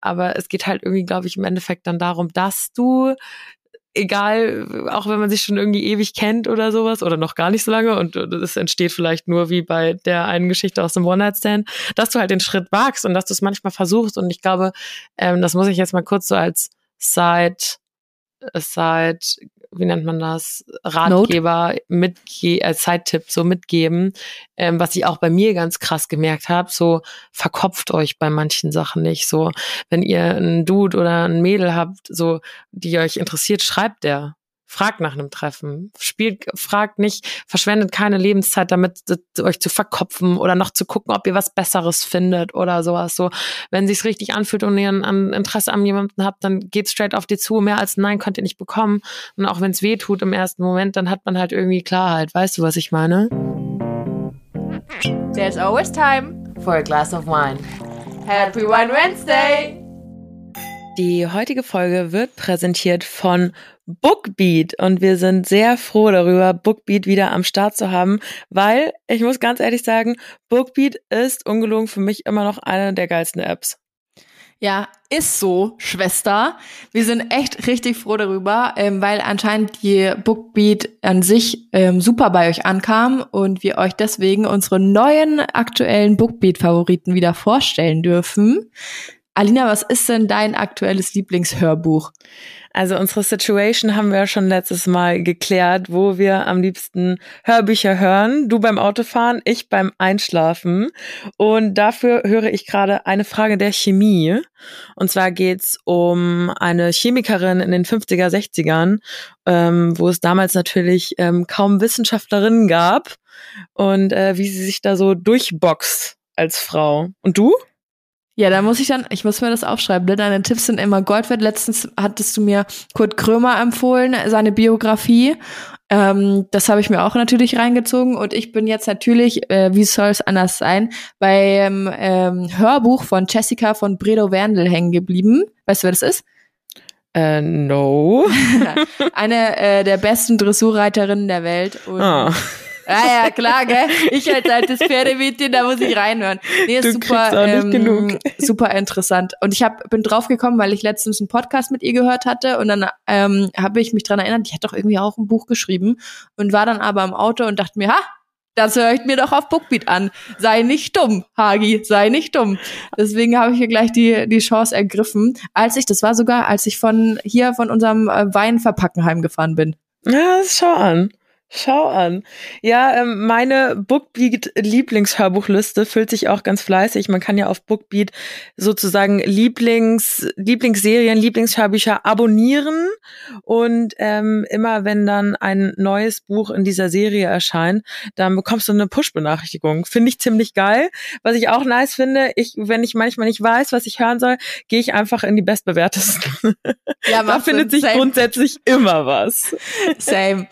aber es geht halt irgendwie, glaube ich, im Endeffekt dann darum, dass du egal, auch wenn man sich schon irgendwie ewig kennt oder sowas oder noch gar nicht so lange und es entsteht vielleicht nur wie bei der einen Geschichte aus dem One-Night-Stand, dass du halt den Schritt wagst und dass du es manchmal versuchst. Und ich glaube, ähm, das muss ich jetzt mal kurz so als Side Side wie nennt man das, Ratgeber mitge als Zeittipp so mitgeben, ähm, was ich auch bei mir ganz krass gemerkt habe, so verkopft euch bei manchen Sachen nicht. So, wenn ihr einen Dude oder ein Mädel habt, so die euch interessiert, schreibt der. Fragt nach einem Treffen. Spielt, fragt nicht, verschwendet keine Lebenszeit damit, euch zu verkopfen oder noch zu gucken, ob ihr was Besseres findet oder sowas. So, wenn sich's richtig anfühlt und ihr ein Interesse an jemanden habt, dann geht straight auf die zu. Mehr als Nein könnt ihr nicht bekommen. Und auch wenn es weh tut im ersten Moment, dann hat man halt irgendwie Klarheit. Weißt du, was ich meine? There's always time for a glass of wine. Happy Wine Wednesday! Die heutige Folge wird präsentiert von Bookbeat und wir sind sehr froh darüber, Bookbeat wieder am Start zu haben, weil ich muss ganz ehrlich sagen, Bookbeat ist ungelogen für mich immer noch eine der geilsten Apps. Ja, ist so, Schwester. Wir sind echt richtig froh darüber, ähm, weil anscheinend die Bookbeat an sich ähm, super bei euch ankam und wir euch deswegen unsere neuen aktuellen Bookbeat-Favoriten wieder vorstellen dürfen. Alina, was ist denn dein aktuelles Lieblingshörbuch? Also unsere Situation haben wir ja schon letztes Mal geklärt, wo wir am liebsten Hörbücher hören. Du beim Autofahren, ich beim Einschlafen. Und dafür höre ich gerade eine Frage der Chemie. Und zwar geht's um eine Chemikerin in den 50er, 60ern, ähm, wo es damals natürlich ähm, kaum Wissenschaftlerinnen gab und äh, wie sie sich da so durchboxt als Frau. Und du? Ja, da muss ich dann, ich muss mir das aufschreiben. Ne? Deine Tipps sind immer Gold wert. Letztens hattest du mir Kurt Krömer empfohlen, seine Biografie. Ähm, das habe ich mir auch natürlich reingezogen und ich bin jetzt natürlich, äh, wie soll es anders sein, beim ähm, Hörbuch von Jessica von Bredo Werndl hängen geblieben. Weißt du, wer das ist? Äh, no. Eine äh, der besten Dressurreiterinnen der Welt. Und oh. Ja, ja, klar, gell? Ich als altes Pferdemädchen, da muss ich reinhören. Nee, ist du super, ähm, super interessant. Und ich hab, bin draufgekommen, weil ich letztens einen Podcast mit ihr gehört hatte und dann ähm, habe ich mich dran erinnert, die hat doch irgendwie auch ein Buch geschrieben und war dann aber im Auto und dachte mir, ha, das höre ich mir doch auf Bookbeat an. Sei nicht dumm, Hagi, sei nicht dumm. Deswegen habe ich hier gleich die, die Chance ergriffen, als ich, das war sogar, als ich von hier von unserem äh, Weinverpacken heimgefahren bin. Ja, schau an. Schau an. Ja, ähm, meine Bookbeat-Lieblingshörbuchliste füllt sich auch ganz fleißig. Man kann ja auf Bookbeat sozusagen Lieblings, Lieblingsserien, Lieblingshörbücher abonnieren. Und ähm, immer wenn dann ein neues Buch in dieser Serie erscheint, dann bekommst du eine Push-Benachrichtigung. Finde ich ziemlich geil. Was ich auch nice finde, ich, wenn ich manchmal nicht weiß, was ich hören soll, gehe ich einfach in die bestbewertesten. Ja, da findet sich same. grundsätzlich immer was. Same.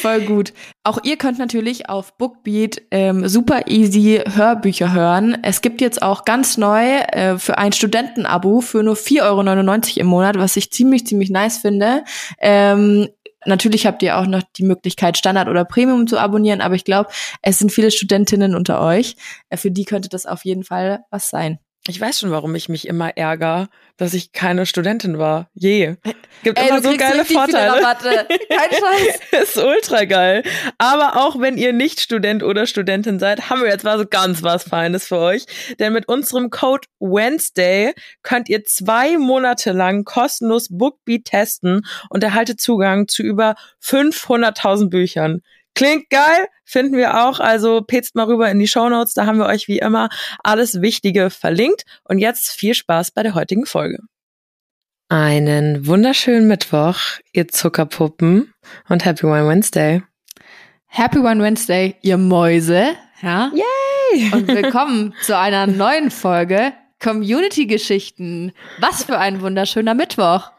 Voll gut. Auch ihr könnt natürlich auf Bookbeat ähm, super easy Hörbücher hören. Es gibt jetzt auch ganz neu äh, für ein Studentenabo für nur 4,99 Euro im Monat, was ich ziemlich, ziemlich nice finde. Ähm, Natürlich habt ihr auch noch die Möglichkeit, Standard oder Premium zu abonnieren, aber ich glaube, es sind viele Studentinnen unter euch. Äh, für die könnte das auf jeden Fall was sein. Ich weiß schon, warum ich mich immer ärgere, dass ich keine Studentin war. Je. Gibt Ey, immer so geile Vorteile. Kein Scheiß. ist ultra geil. Aber auch wenn ihr nicht Student oder Studentin seid, haben wir jetzt mal so ganz was Feines für euch. Denn mit unserem Code Wednesday könnt ihr zwei Monate lang kostenlos Bookbeat testen und erhaltet Zugang zu über 500.000 Büchern. Klingt geil, finden wir auch. Also petzt mal rüber in die Show Notes. Da haben wir euch wie immer alles Wichtige verlinkt. Und jetzt viel Spaß bei der heutigen Folge. Einen wunderschönen Mittwoch, ihr Zuckerpuppen und Happy One Wednesday. Happy One Wednesday, ihr Mäuse. Ja? Yay! Und willkommen zu einer neuen Folge Community Geschichten. Was für ein wunderschöner Mittwoch.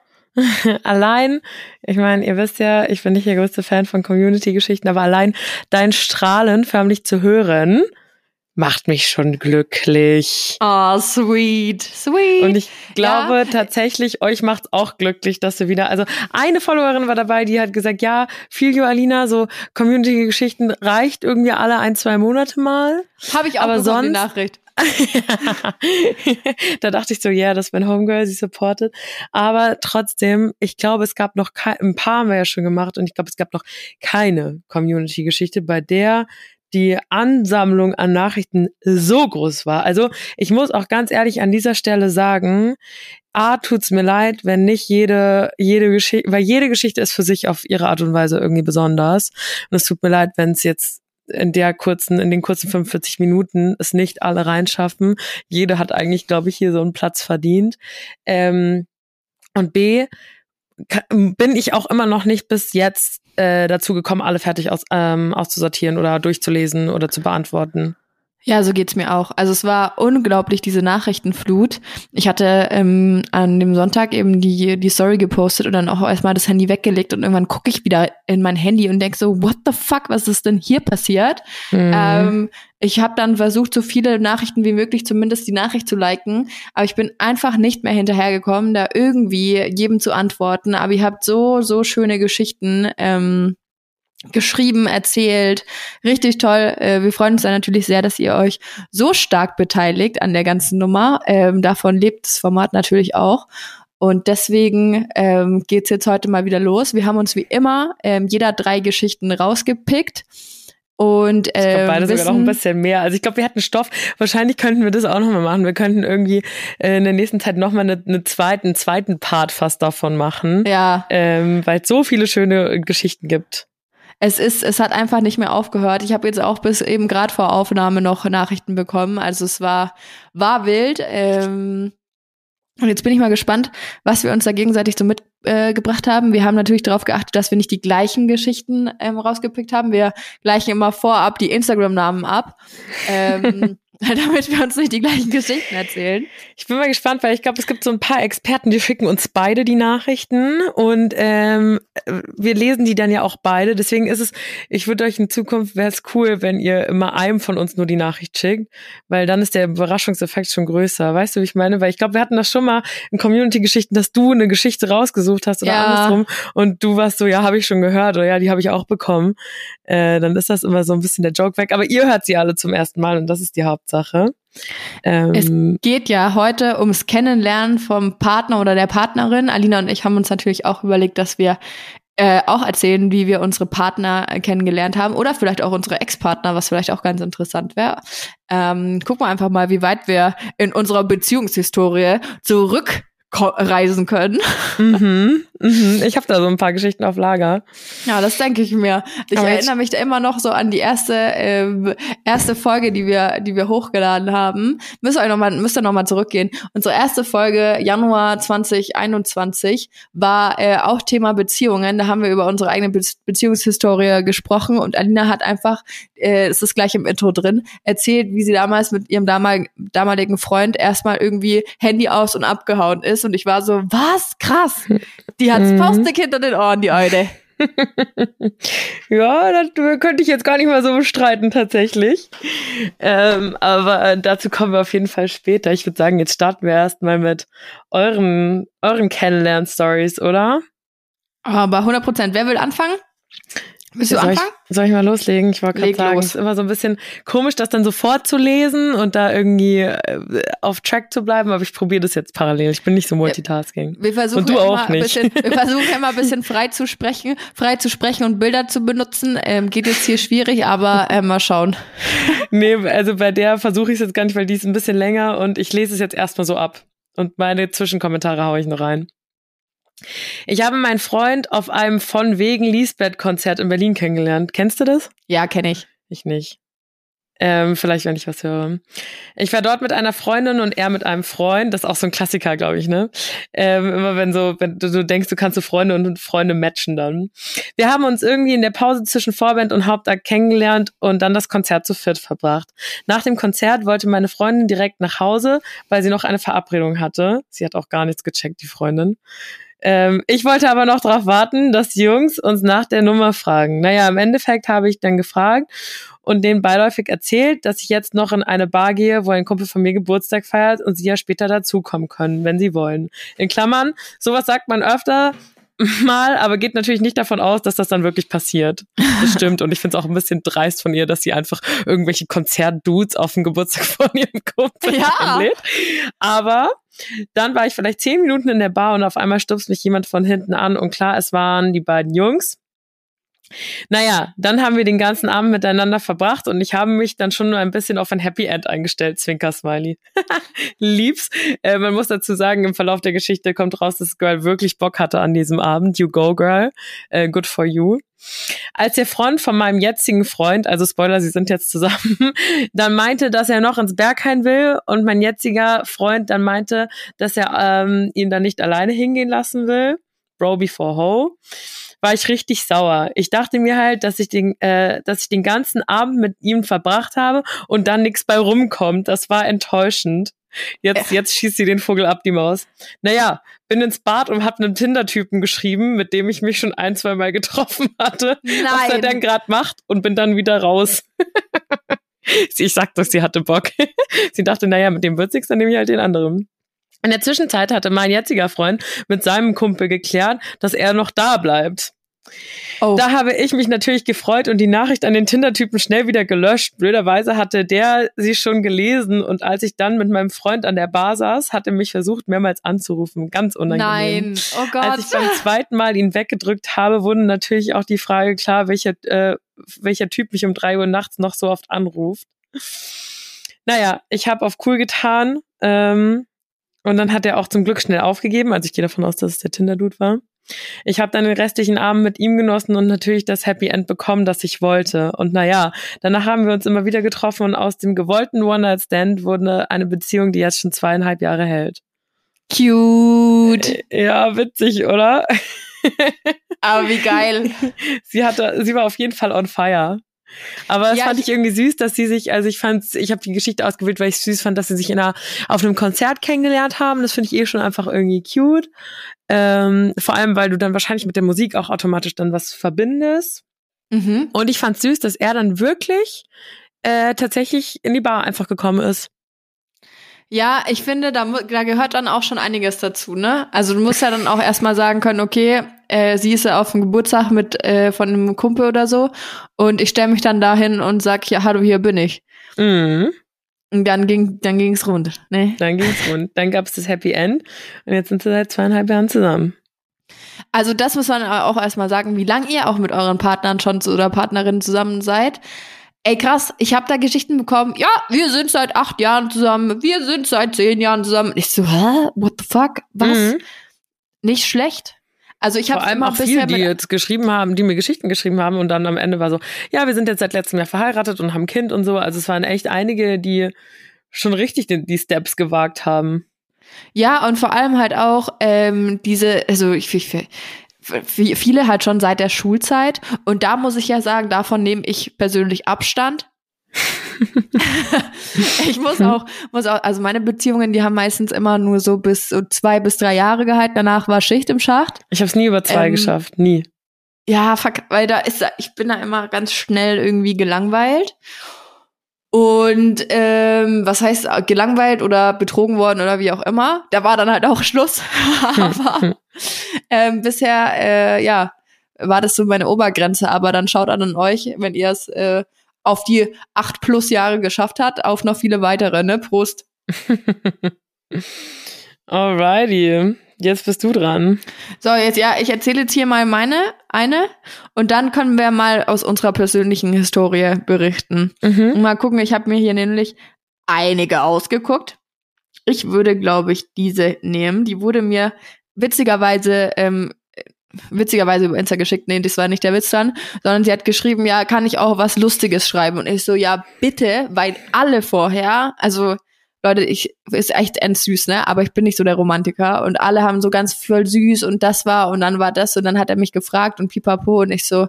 allein, ich meine, ihr wisst ja, ich bin nicht der größte Fan von Community-Geschichten, aber allein dein Strahlen förmlich zu hören, macht mich schon glücklich. Oh, sweet, sweet. Und ich glaube ja. tatsächlich, euch macht's auch glücklich, dass du wieder, also eine Followerin war dabei, die hat gesagt, ja, Filio Alina, so Community-Geschichten reicht irgendwie alle ein, zwei Monate mal. Habe ich auch aber sonst, Nachricht. da dachte ich so, ja, yeah, das ist mein Homegirl, sie supportet. Aber trotzdem, ich glaube, es gab noch ein paar haben wir ja schon gemacht und ich glaube, es gab noch keine Community-Geschichte, bei der die Ansammlung an Nachrichten so groß war. Also ich muss auch ganz ehrlich an dieser Stelle sagen, A, tut's mir leid, wenn nicht jede, jede Geschichte, weil jede Geschichte ist für sich auf ihre Art und Weise irgendwie besonders. Und es tut mir leid, wenn es jetzt in der kurzen, in den kurzen 45 Minuten es nicht alle reinschaffen. Jede hat eigentlich, glaube ich, hier so einen Platz verdient. Ähm, und B, bin ich auch immer noch nicht bis jetzt äh, dazu gekommen, alle fertig aus, ähm, auszusortieren oder durchzulesen oder zu beantworten. Ja, so geht's mir auch. Also es war unglaublich, diese Nachrichtenflut. Ich hatte ähm, an dem Sonntag eben die, die Story gepostet und dann auch erstmal das Handy weggelegt und irgendwann gucke ich wieder in mein Handy und denk so, what the fuck, was ist denn hier passiert? Mhm. Ähm, ich habe dann versucht, so viele Nachrichten wie möglich zumindest die Nachricht zu liken, aber ich bin einfach nicht mehr hinterhergekommen, da irgendwie jedem zu antworten. Aber ihr habt so, so schöne Geschichten. Ähm, geschrieben, erzählt. Richtig toll. Äh, wir freuen uns dann natürlich sehr, dass ihr euch so stark beteiligt an der ganzen Nummer. Ähm, davon lebt das Format natürlich auch. Und deswegen ähm, geht jetzt heute mal wieder los. Wir haben uns wie immer ähm, jeder drei Geschichten rausgepickt. Und ähm, ich glaube, beide sogar noch ein bisschen mehr. Also ich glaube, wir hätten Stoff. Wahrscheinlich könnten wir das auch nochmal machen. Wir könnten irgendwie äh, in der nächsten Zeit nochmal eine, eine zweiten, zweiten Part fast davon machen. Ja. Ähm, Weil es so viele schöne Geschichten gibt es ist, es hat einfach nicht mehr aufgehört. Ich habe jetzt auch bis eben gerade vor Aufnahme noch Nachrichten bekommen. Also es war, war wild. Ähm, und jetzt bin ich mal gespannt, was wir uns da gegenseitig so mitgebracht äh, haben. Wir haben natürlich darauf geachtet, dass wir nicht die gleichen Geschichten ähm, rausgepickt haben. Wir gleichen immer vorab die Instagram-Namen ab. Ähm, damit wir uns nicht die gleichen Geschichten erzählen. Ich bin mal gespannt, weil ich glaube, es gibt so ein paar Experten, die schicken uns beide die Nachrichten und ähm, wir lesen die dann ja auch beide. Deswegen ist es, ich würde euch in Zukunft wäre es cool, wenn ihr immer einem von uns nur die Nachricht schickt, weil dann ist der Überraschungseffekt schon größer. Weißt du, wie ich meine? Weil ich glaube, wir hatten das schon mal in Community-Geschichten, dass du eine Geschichte rausgesucht hast oder ja. andersrum und du warst so, ja, habe ich schon gehört oder ja, die habe ich auch bekommen. Äh, dann ist das immer so ein bisschen der Joke weg. Aber ihr hört sie alle zum ersten Mal und das ist die Hauptsache. Hauptsache. Ähm, es geht ja heute ums Kennenlernen vom Partner oder der Partnerin. Alina und ich haben uns natürlich auch überlegt, dass wir äh, auch erzählen, wie wir unsere Partner kennengelernt haben oder vielleicht auch unsere Ex-Partner, was vielleicht auch ganz interessant wäre. Ähm, gucken wir einfach mal, wie weit wir in unserer Beziehungshistorie zurück reisen können. Mhm, mhm. Ich habe da so ein paar Geschichten auf Lager. Ja, das denke ich mir. Ich Aber erinnere mich da immer noch so an die erste äh, erste Folge, die wir die wir hochgeladen haben. Müsst ihr noch mal müsst ihr noch mal zurückgehen. Unsere erste Folge Januar 2021 war äh, auch Thema Beziehungen. Da haben wir über unsere eigene Be Beziehungshistorie gesprochen und Alina hat einfach äh, es ist gleich im Intro drin erzählt, wie sie damals mit ihrem damaligen damaligen Freund erstmal irgendwie Handy aus und abgehauen ist ist und ich war so, was? Krass. Die hat's mhm. Faustdick hinter den Ohren, die Eude. ja, das könnte ich jetzt gar nicht mal so bestreiten, tatsächlich. Ähm, aber dazu kommen wir auf jeden Fall später. Ich würde sagen, jetzt starten wir erstmal mit euren, euren Kennenlern-Stories, oder? Aber 100 Prozent. Wer will anfangen? Willst du soll anfangen? Ich, soll ich mal loslegen? Ich wollte gerade sagen, es ist immer so ein bisschen komisch, das dann sofort zu lesen und da irgendwie äh, auf Track zu bleiben, aber ich probiere das jetzt parallel. Ich bin nicht so Multitasking. Wir versuchen und du auch nicht. Bisschen, wir versuchen immer ein bisschen frei zu sprechen, frei zu sprechen und Bilder zu benutzen. Ähm, geht jetzt hier schwierig, aber äh, mal schauen. nee, also bei der versuche ich es jetzt gar nicht, weil die ist ein bisschen länger und ich lese es jetzt erstmal so ab. Und meine Zwischenkommentare haue ich noch rein. Ich habe meinen Freund auf einem von wegen Lisbeth-Konzert in Berlin kennengelernt. Kennst du das? Ja, kenne ich. Ich nicht. Ähm, vielleicht, wenn ich was höre. Ich war dort mit einer Freundin und er mit einem Freund. Das ist auch so ein Klassiker, glaube ich, ne? Ähm, immer wenn so, wenn du, du denkst, du kannst so Freunde und Freunde matchen dann. Wir haben uns irgendwie in der Pause zwischen Vorband und Hauptakt kennengelernt und dann das Konzert zu viert verbracht. Nach dem Konzert wollte meine Freundin direkt nach Hause, weil sie noch eine Verabredung hatte. Sie hat auch gar nichts gecheckt, die Freundin. Ähm, ich wollte aber noch darauf warten, dass die Jungs uns nach der Nummer fragen. Naja, im Endeffekt habe ich dann gefragt und denen beiläufig erzählt, dass ich jetzt noch in eine Bar gehe, wo ein Kumpel von mir Geburtstag feiert und sie ja später dazukommen können, wenn sie wollen. In Klammern, sowas sagt man öfter, mal, aber geht natürlich nicht davon aus, dass das dann wirklich passiert. Das stimmt. Und ich finde es auch ein bisschen dreist von ihr, dass sie einfach irgendwelche Konzertdudes auf den Geburtstag von ihrem Kumpel ja. einlädt. Aber dann war ich vielleicht zehn Minuten in der Bar und auf einmal stupst mich jemand von hinten an und klar, es waren die beiden Jungs. Naja, dann haben wir den ganzen Abend miteinander verbracht und ich habe mich dann schon ein bisschen auf ein Happy End eingestellt, Zwinker Smiley. Lieb's. Äh, man muss dazu sagen, im Verlauf der Geschichte kommt raus, dass Girl wirklich Bock hatte an diesem Abend. You go, Girl. Äh, good for you. Als der Freund von meinem jetzigen Freund, also Spoiler, sie sind jetzt zusammen, dann meinte, dass er noch ins Berghain will und mein jetziger Freund dann meinte, dass er ähm, ihn dann nicht alleine hingehen lassen will. Bro before ho war ich richtig sauer. Ich dachte mir halt, dass ich den, äh, dass ich den ganzen Abend mit ihm verbracht habe und dann nichts bei rumkommt. Das war enttäuschend. Jetzt, jetzt schießt sie den Vogel ab, die Maus. Naja, bin ins Bad und hab einem Tinder-Typen geschrieben, mit dem ich mich schon ein, zwei Mal getroffen hatte, Nein. was er denn gerade macht und bin dann wieder raus. ich sag doch, sie hatte Bock. sie dachte, naja, mit dem wird dann nehme ich halt den anderen. In der Zwischenzeit hatte mein jetziger Freund mit seinem Kumpel geklärt, dass er noch da bleibt. Oh. Da habe ich mich natürlich gefreut und die Nachricht an den Tinder-Typen schnell wieder gelöscht. Blöderweise hatte der sie schon gelesen und als ich dann mit meinem Freund an der Bar saß, hat er mich versucht, mehrmals anzurufen. Ganz unangenehm. Nein, oh Gott. Als ich beim zweiten Mal ihn weggedrückt habe, wurde natürlich auch die Frage klar, welcher, äh, welcher Typ mich um drei Uhr nachts noch so oft anruft. Naja, ich habe auf cool getan. Ähm, und dann hat er auch zum Glück schnell aufgegeben. Also ich gehe davon aus, dass es der Tinder-Dude war. Ich habe dann den restlichen Abend mit ihm genossen und natürlich das Happy End bekommen, das ich wollte. Und naja, danach haben wir uns immer wieder getroffen und aus dem gewollten One-Night-Stand wurde eine Beziehung, die jetzt schon zweieinhalb Jahre hält. Cute. Äh, ja, witzig, oder? Aber wie geil. Sie hatte, sie war auf jeden Fall on fire. Aber das ja, fand ich, ich irgendwie süß, dass sie sich, also ich fand, ich habe die Geschichte ausgewählt, weil ich süß fand, dass sie sich in einer, auf einem Konzert kennengelernt haben. Das finde ich eh schon einfach irgendwie cute. Ähm, vor allem, weil du dann wahrscheinlich mit der Musik auch automatisch dann was verbindest. Mhm. Und ich fand süß, dass er dann wirklich äh, tatsächlich in die Bar einfach gekommen ist. Ja, ich finde, da, da gehört dann auch schon einiges dazu, ne? Also du musst ja dann auch erstmal sagen können, okay, äh, sie ist ja auf dem Geburtstag mit äh, von einem Kumpel oder so und ich stelle mich dann dahin und sag, ja, hallo, hier bin ich. Mhm. Und dann ging dann ging's rund, ne? Dann ging's rund. Dann gab's das Happy End und jetzt sind sie seit zweieinhalb Jahren zusammen. Also das muss man auch erstmal sagen, wie lange ihr auch mit euren Partnern schon oder Partnerinnen zusammen seid. Ey, krass, ich habe da Geschichten bekommen. Ja, wir sind seit acht Jahren zusammen. Wir sind seit zehn Jahren zusammen. Ich so, hä? What the fuck? Was? Mhm. Nicht schlecht. Also ich habe vor allem auch viele, die jetzt geschrieben haben, die mir Geschichten geschrieben haben und dann am Ende war so, ja, wir sind jetzt seit letztem Jahr verheiratet und haben ein Kind und so. Also es waren echt einige, die schon richtig die, die Steps gewagt haben. Ja, und vor allem halt auch ähm, diese, also ich, ich viele halt schon seit der Schulzeit. Und da muss ich ja sagen, davon nehme ich persönlich Abstand. ich muss auch, muss auch, also meine Beziehungen, die haben meistens immer nur so bis so zwei bis drei Jahre gehalten. Danach war Schicht im Schacht. Ich habe es nie über zwei ähm, geschafft, nie. Ja, fuck, weil da ist, ich bin da immer ganz schnell irgendwie gelangweilt. Und ähm, was heißt gelangweilt oder betrogen worden oder wie auch immer. Da war dann halt auch Schluss. Aber ähm, bisher, äh, ja, war das so meine Obergrenze. Aber dann schaut an euch, wenn ihr es äh, auf die acht plus Jahre geschafft habt, auf noch viele weitere, ne? Prost. Alrighty. Jetzt bist du dran. So, jetzt ja, ich erzähle jetzt hier mal meine eine und dann können wir mal aus unserer persönlichen Historie berichten. Mhm. mal gucken, ich habe mir hier nämlich einige ausgeguckt. Ich würde, glaube ich, diese nehmen. Die wurde mir witzigerweise ähm, witzigerweise über Insta geschickt. Nee, das war nicht der Witz dann, sondern sie hat geschrieben, ja, kann ich auch was Lustiges schreiben? Und ich so, ja, bitte, weil alle vorher, also Leute, ich ist echt endsüß, ne? Aber ich bin nicht so der Romantiker und alle haben so ganz voll süß und das war und dann war das und dann hat er mich gefragt und pipapo und ich so,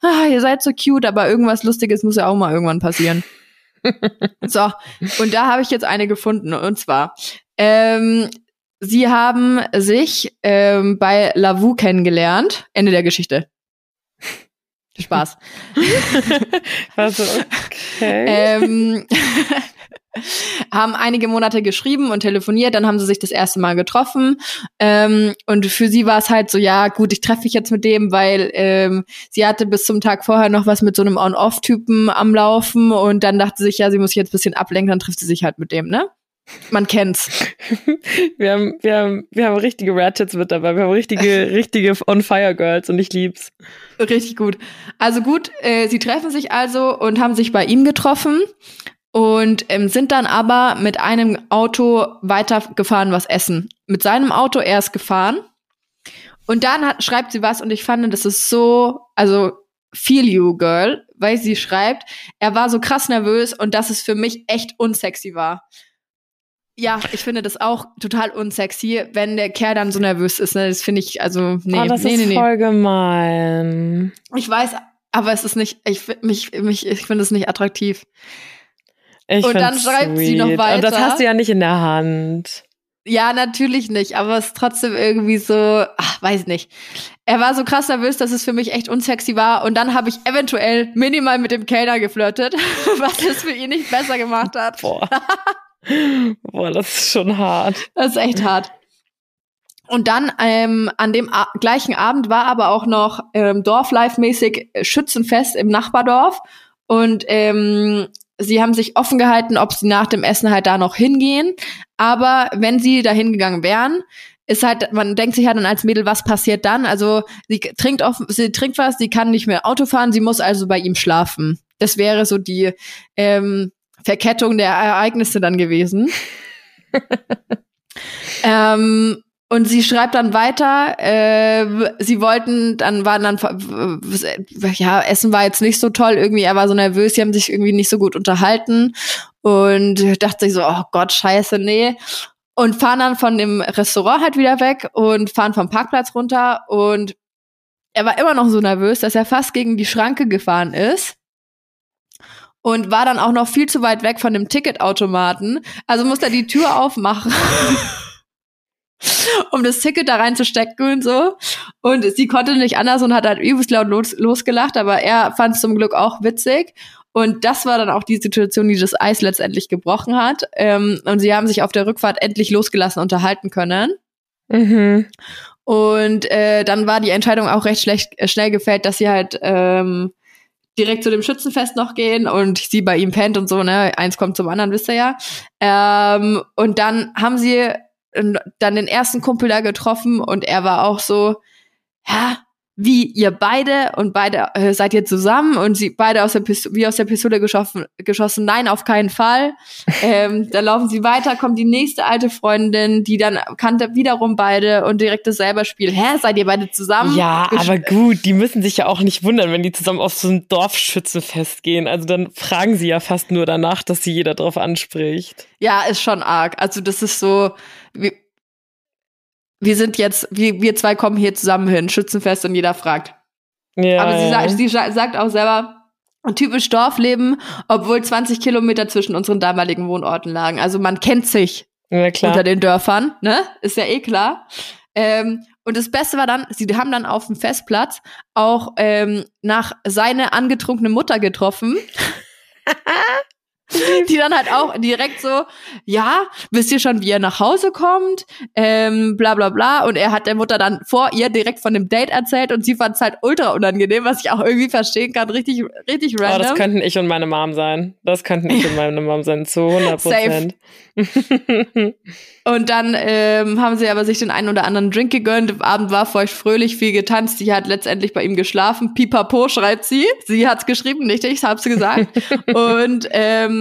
ah, ihr seid so cute, aber irgendwas Lustiges muss ja auch mal irgendwann passieren. so, und da habe ich jetzt eine gefunden und zwar, ähm, sie haben sich ähm, bei Lavu kennengelernt, Ende der Geschichte. Spaß. also, okay. Ähm, haben einige Monate geschrieben und telefoniert, dann haben sie sich das erste Mal getroffen. Ähm, und für sie war es halt so, ja, gut, ich treffe mich jetzt mit dem, weil ähm, sie hatte bis zum Tag vorher noch was mit so einem On-Off-Typen am Laufen und dann dachte sie sich, ja, sie muss sich jetzt ein bisschen ablenken, dann trifft sie sich halt mit dem, ne? Man kennt's. wir haben, wir haben, wir haben richtige Ratchets mit dabei. Wir haben richtige, richtige On-Fire-Girls und ich lieb's. Richtig gut. Also gut, äh, sie treffen sich also und haben sich bei ihm getroffen und ähm, sind dann aber mit einem Auto weitergefahren, was essen. Mit seinem Auto erst gefahren. Und dann hat, schreibt sie was und ich fand, das ist so, also feel you, girl, weil sie schreibt, er war so krass nervös und dass es für mich echt unsexy war. Ja, ich finde das auch total unsexy, wenn der Kerl dann so nervös ist. Ne? Das finde ich, also, nee, oh, das nee, ist nee, nee. voll gemein. Ich weiß, aber es ist nicht, ich, mich, mich, ich finde es nicht attraktiv. Ich und dann schreibt sweet. sie noch weiter. Und das hast du ja nicht in der Hand. Ja, natürlich nicht, aber es ist trotzdem irgendwie so, ach, weiß nicht. Er war so krass nervös, dass es für mich echt unsexy war und dann habe ich eventuell minimal mit dem Kellner geflirtet, was es für ihn nicht besser gemacht hat. Boah. Boah, das ist schon hart. Das ist echt hart. Und dann ähm, an dem gleichen Abend war aber auch noch ähm, Dorflife-mäßig Schützenfest im Nachbardorf. Und ähm, sie haben sich offen gehalten, ob sie nach dem Essen halt da noch hingehen. Aber wenn sie da hingegangen wären, ist halt, man denkt sich halt dann als Mädel, was passiert dann? Also sie trinkt offen, sie trinkt was, sie kann nicht mehr Auto fahren, sie muss also bei ihm schlafen. Das wäre so die ähm, Verkettung der Ereignisse dann gewesen. ähm, und sie schreibt dann weiter, äh, sie wollten, dann waren dann, ja, Essen war jetzt nicht so toll, irgendwie, er war so nervös, sie haben sich irgendwie nicht so gut unterhalten und dachte sich so, oh Gott, scheiße, nee. Und fahren dann von dem Restaurant halt wieder weg und fahren vom Parkplatz runter und er war immer noch so nervös, dass er fast gegen die Schranke gefahren ist und war dann auch noch viel zu weit weg von dem Ticketautomaten. Also musste er die Tür aufmachen. um das Ticket da reinzustecken und so. Und sie konnte nicht anders und hat halt übelst laut los, losgelacht, aber er fand es zum Glück auch witzig. Und das war dann auch die Situation, die das Eis letztendlich gebrochen hat. Ähm, und sie haben sich auf der Rückfahrt endlich losgelassen unterhalten können. Mhm. Und äh, dann war die Entscheidung auch recht schlecht, äh, schnell gefällt, dass sie halt ähm, direkt zu dem Schützenfest noch gehen und sie bei ihm pennt und so, ne? Eins kommt zum anderen, wisst ihr ja. Ähm, und dann haben sie dann den ersten Kumpel da getroffen und er war auch so, ja, wie ihr beide und beide äh, seid ihr zusammen und sie beide aus der Pistole, wie aus der Pistole geschossen, geschossen. Nein, auf keinen Fall. ähm, dann laufen sie weiter, kommt die nächste alte Freundin, die dann kannte wiederum beide und direkt dasselbe Spiel. Hä, seid ihr beide zusammen? Ja, aber gut, die müssen sich ja auch nicht wundern, wenn die zusammen auf so ein Dorfschützenfest gehen. Also dann fragen sie ja fast nur danach, dass sie jeder drauf anspricht. Ja, ist schon arg. Also das ist so, wie, wir sind jetzt, wir, wir zwei kommen hier zusammen hin, Schützenfest und jeder fragt. Ja, Aber sie, sagt, sie sagt auch selber, typisch Dorfleben, obwohl 20 Kilometer zwischen unseren damaligen Wohnorten lagen. Also man kennt sich ja, klar. unter den Dörfern, ne? Ist ja eh klar. Ähm, und das Beste war dann, sie haben dann auf dem Festplatz auch ähm, nach seine angetrunkene Mutter getroffen. die dann halt auch direkt so, ja, wisst ihr schon, wie er nach Hause kommt, ähm, bla bla bla. Und er hat der Mutter dann vor ihr direkt von dem Date erzählt und sie fand es halt ultra unangenehm, was ich auch irgendwie verstehen kann. Richtig, richtig random. Oh, das könnten ich und meine Mom sein. Das könnten ich und meine Mom sein, zu 100 Prozent. und dann ähm, haben sie aber sich den einen oder anderen Drink gegönnt. Der Abend war feucht fröhlich, viel getanzt. Sie hat letztendlich bei ihm geschlafen. Pipapo schreibt sie. Sie hat's geschrieben, nicht ich, hab's gesagt. und ähm,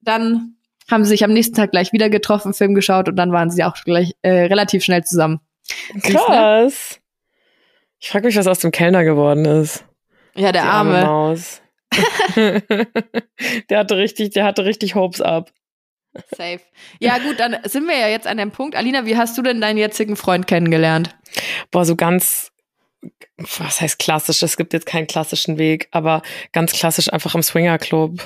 dann haben sie sich am nächsten Tag gleich wieder getroffen, Film geschaut und dann waren sie auch gleich äh, relativ schnell zusammen. Krass. Ich frage mich, was aus dem Kellner geworden ist. Ja, der Die arme. arme Maus. der hatte richtig, der hatte richtig Hopes up. Safe. Ja, gut, dann sind wir ja jetzt an dem Punkt. Alina, wie hast du denn deinen jetzigen Freund kennengelernt? Boah, so ganz, was heißt klassisch? Es gibt jetzt keinen klassischen Weg, aber ganz klassisch einfach im Swingerclub.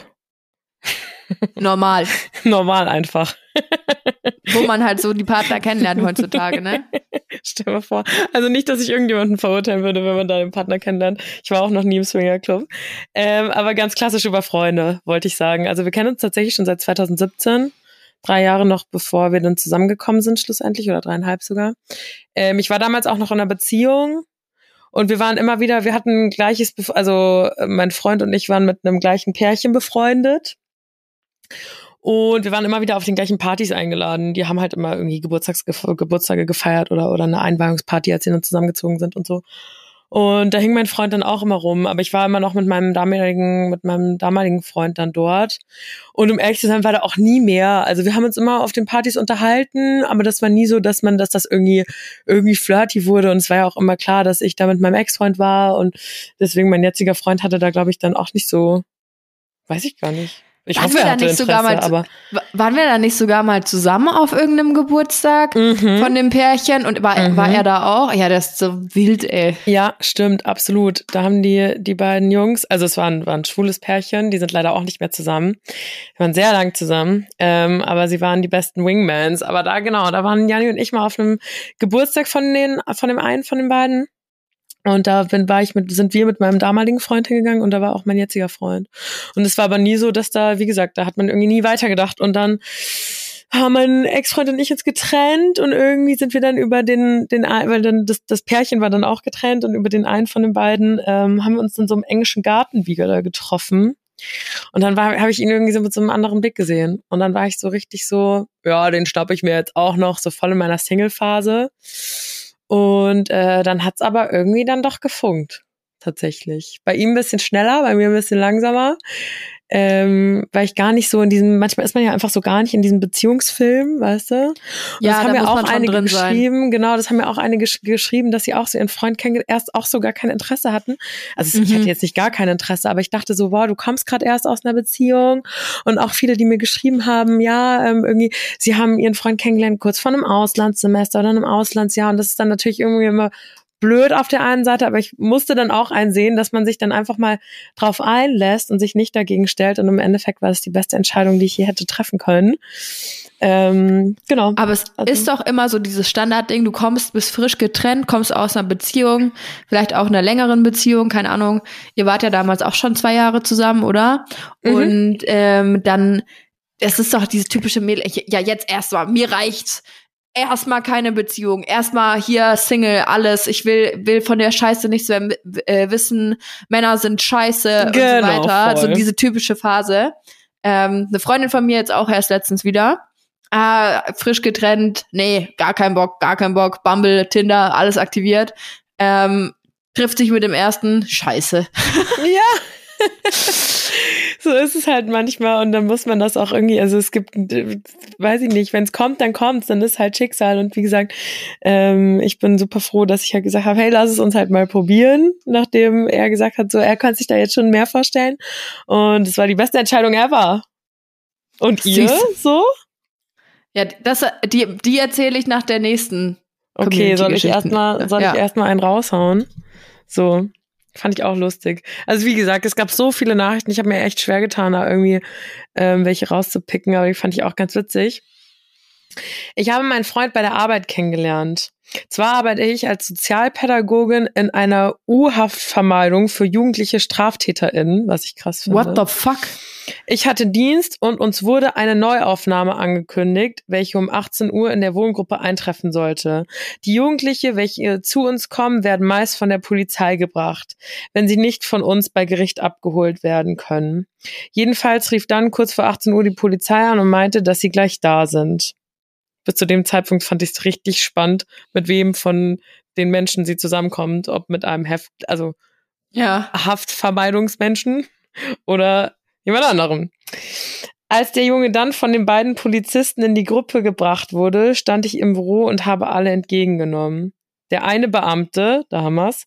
Normal. Normal einfach. Wo man halt so die Partner kennenlernt heutzutage, ne? Stell mal vor. Also nicht, dass ich irgendjemanden verurteilen würde, wenn man da den Partner kennenlernt. Ich war auch noch nie im Swingerclub. Ähm, aber ganz klassisch über Freunde, wollte ich sagen. Also wir kennen uns tatsächlich schon seit 2017 drei Jahre noch, bevor wir dann zusammengekommen sind, schlussendlich, oder dreieinhalb sogar. Ähm, ich war damals auch noch in einer Beziehung und wir waren immer wieder, wir hatten ein gleiches, also mein Freund und ich waren mit einem gleichen Pärchen befreundet. Und wir waren immer wieder auf den gleichen Partys eingeladen. Die haben halt immer irgendwie Geburtstags Geburtstage gefeiert oder, oder eine Einweihungsparty, als sie dann zusammengezogen sind und so. Und da hing mein Freund dann auch immer rum. Aber ich war immer noch mit meinem damaligen, mit meinem damaligen Freund dann dort. Und um ehrlich zu sein, war da auch nie mehr. Also wir haben uns immer auf den Partys unterhalten, aber das war nie so, dass man, dass das irgendwie, irgendwie flirty wurde. Und es war ja auch immer klar, dass ich da mit meinem Ex-Freund war. Und deswegen mein jetziger Freund hatte da, glaube ich, dann auch nicht so, weiß ich gar nicht. Ich waren hoffe, er hatte Interesse, sogar mal, aber waren wir da nicht sogar mal zusammen auf irgendeinem Geburtstag mhm. von dem Pärchen und war, mhm. war er da auch? Ja, das ist so wild, ey. Ja, stimmt, absolut. Da haben die die beiden Jungs, also es war ein, war ein schwules Pärchen, die sind leider auch nicht mehr zusammen. Die waren sehr lang zusammen, ähm, aber sie waren die besten Wingmans. Aber da genau, da waren Janni und ich mal auf einem Geburtstag von den von dem einen von den beiden. Und da bin, war ich mit, sind wir mit meinem damaligen Freund hingegangen und da war auch mein jetziger Freund. Und es war aber nie so, dass da, wie gesagt, da hat man irgendwie nie weitergedacht. Und dann haben mein Ex-Freund und ich jetzt getrennt und irgendwie sind wir dann über den, den, weil dann das, das Pärchen war dann auch getrennt und über den einen von den beiden ähm, haben wir uns in so einem englischen Gartenbieger da getroffen. Und dann habe ich ihn irgendwie so mit so einem anderen Blick gesehen. Und dann war ich so richtig so, ja, den schnapp ich mir jetzt auch noch so voll in meiner Single-Phase. Und äh, dann hat's aber irgendwie dann doch gefunkt, tatsächlich. Bei ihm ein bisschen schneller, bei mir ein bisschen langsamer ähm, weil ich gar nicht so in diesem, manchmal ist man ja einfach so gar nicht in diesem Beziehungsfilm, weißt du? Und ja, das haben da ja auch einige geschrieben, sein. genau, das haben ja auch einige gesch geschrieben, dass sie auch so ihren Freund kennengelernt, erst auch so gar kein Interesse hatten. Also mhm. ich hatte jetzt nicht gar kein Interesse, aber ich dachte so, wow, du kommst gerade erst aus einer Beziehung und auch viele, die mir geschrieben haben, ja, ähm, irgendwie, sie haben ihren Freund kennengelernt kurz vor einem Auslandssemester oder einem Auslandsjahr und das ist dann natürlich irgendwie immer blöd auf der einen Seite, aber ich musste dann auch einsehen, dass man sich dann einfach mal drauf einlässt und sich nicht dagegen stellt. Und im Endeffekt war es die beste Entscheidung, die ich hier hätte treffen können. Ähm, genau. Aber es also. ist doch immer so dieses Standardding, du kommst, bist frisch getrennt, kommst aus einer Beziehung, vielleicht auch einer längeren Beziehung, keine Ahnung. Ihr wart ja damals auch schon zwei Jahre zusammen, oder? Mhm. Und ähm, dann, es ist doch dieses typische Mädel, ja, jetzt erstmal, mir reicht's erstmal keine Beziehung, erstmal hier Single, alles. Ich will, will von der Scheiße nichts mehr äh, wissen. Männer sind scheiße genau, und so genau, weiter. Voll. So diese typische Phase. Ähm, eine Freundin von mir jetzt auch erst letztens wieder. Ah, frisch getrennt, nee, gar kein Bock, gar kein Bock. Bumble, Tinder, alles aktiviert. Ähm, trifft sich mit dem ersten, scheiße. Ja. so ist es halt manchmal und dann muss man das auch irgendwie, also es gibt, weiß ich nicht, wenn es kommt, dann kommt dann ist halt Schicksal und wie gesagt, ähm, ich bin super froh, dass ich halt gesagt habe, hey, lass es uns halt mal probieren, nachdem er gesagt hat, so, er kann sich da jetzt schon mehr vorstellen und es war die beste Entscheidung ever. Und ihr Süß. so? Ja, das, die, die erzähle ich nach der nächsten. Okay, soll ich erstmal, soll ja. ich erstmal einen raushauen? So. Fand ich auch lustig. Also wie gesagt, es gab so viele Nachrichten. Ich habe mir echt schwer getan, da irgendwie ähm, welche rauszupicken, aber die fand ich auch ganz witzig. Ich habe meinen Freund bei der Arbeit kennengelernt. Zwar arbeite ich als Sozialpädagogin in einer U-Haftvermeidung für jugendliche StraftäterInnen, was ich krass finde. What the fuck? Ich hatte Dienst und uns wurde eine Neuaufnahme angekündigt, welche um 18 Uhr in der Wohngruppe eintreffen sollte. Die Jugendliche, welche zu uns kommen, werden meist von der Polizei gebracht, wenn sie nicht von uns bei Gericht abgeholt werden können. Jedenfalls rief dann kurz vor 18 Uhr die Polizei an und meinte, dass sie gleich da sind bis zu dem Zeitpunkt fand ich es richtig spannend, mit wem von den Menschen sie zusammenkommt, ob mit einem Heft, also ja. Haftvermeidungsmenschen oder jemand anderem. Als der Junge dann von den beiden Polizisten in die Gruppe gebracht wurde, stand ich im Büro und habe alle entgegengenommen. Der eine Beamte, da haben wir's,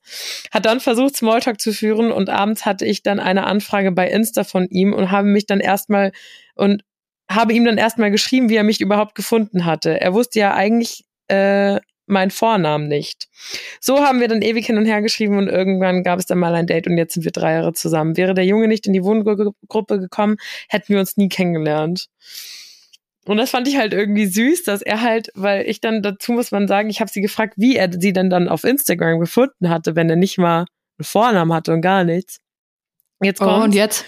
hat dann versucht, Smalltalk zu führen und abends hatte ich dann eine Anfrage bei Insta von ihm und habe mich dann erstmal und habe ihm dann erstmal geschrieben, wie er mich überhaupt gefunden hatte. Er wusste ja eigentlich äh, meinen Vornamen nicht. So haben wir dann ewig hin und her geschrieben und irgendwann gab es dann mal ein Date und jetzt sind wir drei Jahre zusammen. Wäre der Junge nicht in die Wohngruppe gekommen, hätten wir uns nie kennengelernt. Und das fand ich halt irgendwie süß, dass er halt, weil ich dann dazu muss man sagen, ich habe sie gefragt, wie er sie denn dann auf Instagram gefunden hatte, wenn er nicht mal einen Vornamen hatte und gar nichts. Jetzt kommt. Oh, und jetzt?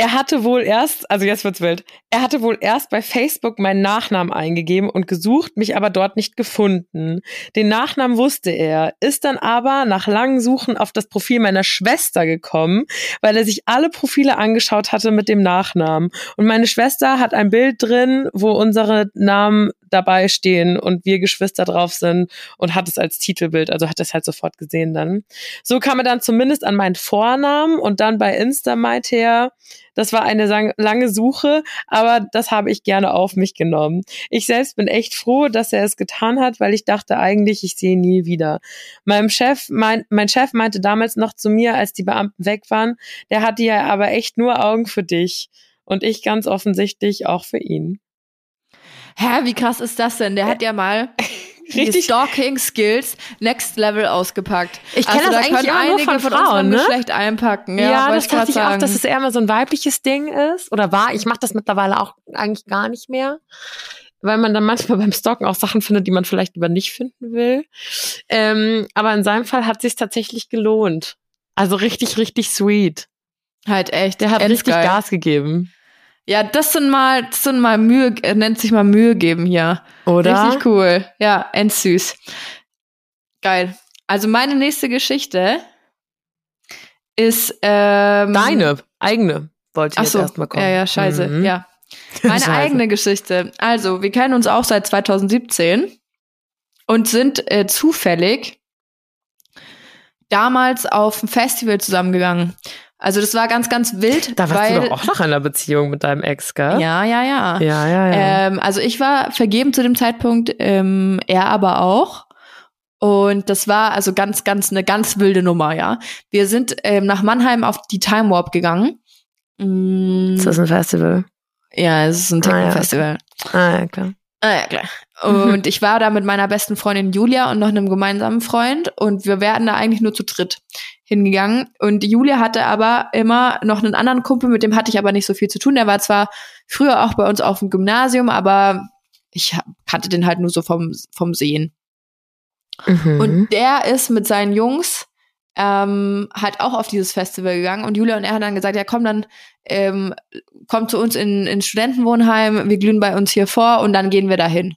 Er hatte wohl erst, also jetzt wird's wild, er hatte wohl erst bei Facebook meinen Nachnamen eingegeben und gesucht, mich aber dort nicht gefunden. Den Nachnamen wusste er, ist dann aber nach langem Suchen auf das Profil meiner Schwester gekommen, weil er sich alle Profile angeschaut hatte mit dem Nachnamen. Und meine Schwester hat ein Bild drin, wo unsere Namen dabei stehen und wir Geschwister drauf sind und hat es als Titelbild, also hat es halt sofort gesehen dann. So kam er dann zumindest an meinen Vornamen und dann bei Insta meinte er, das war eine lange Suche, aber das habe ich gerne auf mich genommen. Ich selbst bin echt froh, dass er es getan hat, weil ich dachte eigentlich, ich sehe ihn nie wieder. Meinem Chef, mein, mein Chef meinte damals noch zu mir, als die Beamten weg waren, der hatte ja aber echt nur Augen für dich. Und ich ganz offensichtlich auch für ihn. Hä, wie krass ist das denn? Der hat ja mal richtig Stalking Skills Next Level ausgepackt. Ich kenne also, das da eigentlich immer nur von, Frauen, ne? Geschlecht einpacken. Ja, ja das dachte ich sagen. auch, dass es eher mal so ein weibliches Ding ist oder war. Ich mache das mittlerweile auch eigentlich gar nicht mehr, weil man dann manchmal beim Stalken auch Sachen findet, die man vielleicht lieber nicht finden will. Ähm, aber in seinem Fall hat sich tatsächlich gelohnt. Also richtig, richtig sweet. Halt echt. Der hat richtig Gas gegeben. Ja, das sind mal, das sind mal Mühe, äh, nennt sich mal Mühe geben hier. Oder? Richtig cool. Ja, endsüß. Geil. Also meine nächste Geschichte ist ähm, deine eigene wollte ich Ach so. jetzt erstmal kommen. Ja, ja, scheiße. Mhm. Ja. Meine scheiße. eigene Geschichte. Also, wir kennen uns auch seit 2017 und sind äh, zufällig damals auf ein Festival zusammengegangen. Also das war ganz, ganz wild. Da warst weil, du doch auch noch in einer Beziehung mit deinem Ex, gell? Ja, ja, ja. Ja, ja, ja. Ähm, also ich war vergeben zu dem Zeitpunkt, ähm, er aber auch. Und das war also ganz, ganz eine ganz wilde Nummer, ja. Wir sind ähm, nach Mannheim auf die Time Warp gegangen. Mm. Ist das ein Festival? Ja, es ist ein Techno-Festival. Ah, ja. ah, ja, klar. Ah, ja, klar. Und ich war da mit meiner besten Freundin Julia und noch einem gemeinsamen Freund und wir werden da eigentlich nur zu dritt hingegangen. Und Julia hatte aber immer noch einen anderen Kumpel, mit dem hatte ich aber nicht so viel zu tun. Der war zwar früher auch bei uns auf dem Gymnasium, aber ich kannte den halt nur so vom, vom Sehen. Mhm. Und der ist mit seinen Jungs ähm, halt auch auf dieses Festival gegangen und Julia und er haben dann gesagt, ja komm, dann ähm, komm zu uns in, in Studentenwohnheim, wir glühen bei uns hier vor und dann gehen wir dahin.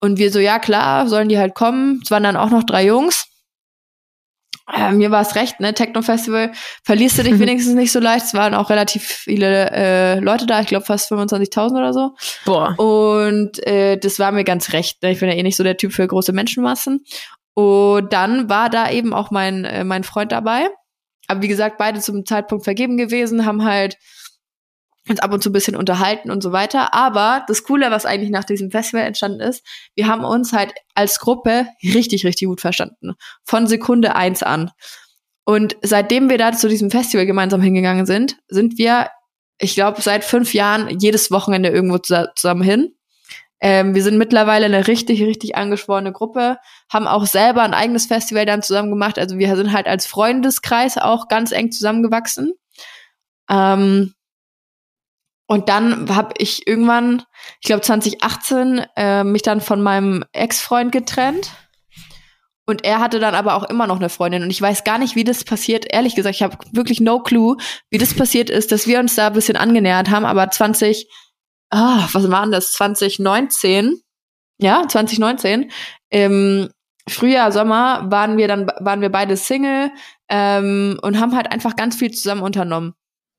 Und wir so, ja klar, sollen die halt kommen. Es waren dann auch noch drei Jungs äh, mir war es recht, ne? Techno-Festival, verlierst du dich wenigstens nicht so leicht. Es waren auch relativ viele äh, Leute da, ich glaube fast 25.000 oder so. Boah. Und äh, das war mir ganz recht. Ne? Ich bin ja eh nicht so der Typ für große Menschenmassen. Und dann war da eben auch mein, äh, mein Freund dabei. Aber wie gesagt, beide zum Zeitpunkt vergeben gewesen, haben halt uns ab und zu ein bisschen unterhalten und so weiter. Aber das Coole, was eigentlich nach diesem Festival entstanden ist, wir haben uns halt als Gruppe richtig, richtig gut verstanden. Von Sekunde eins an. Und seitdem wir da zu diesem Festival gemeinsam hingegangen sind, sind wir, ich glaube, seit fünf Jahren jedes Wochenende irgendwo zusammen hin. Ähm, wir sind mittlerweile eine richtig, richtig angeschworene Gruppe, haben auch selber ein eigenes Festival dann zusammen gemacht. Also wir sind halt als Freundeskreis auch ganz eng zusammengewachsen. Ähm, und dann habe ich irgendwann, ich glaube 2018, äh, mich dann von meinem Ex-Freund getrennt. Und er hatte dann aber auch immer noch eine Freundin. Und ich weiß gar nicht, wie das passiert. Ehrlich gesagt, ich habe wirklich no clue, wie das passiert ist, dass wir uns da ein bisschen angenähert haben. Aber 20, ah, oh, was waren das? 2019, ja, 2019, im Frühjahr, Sommer waren wir dann, waren wir beide Single ähm, und haben halt einfach ganz viel zusammen unternommen.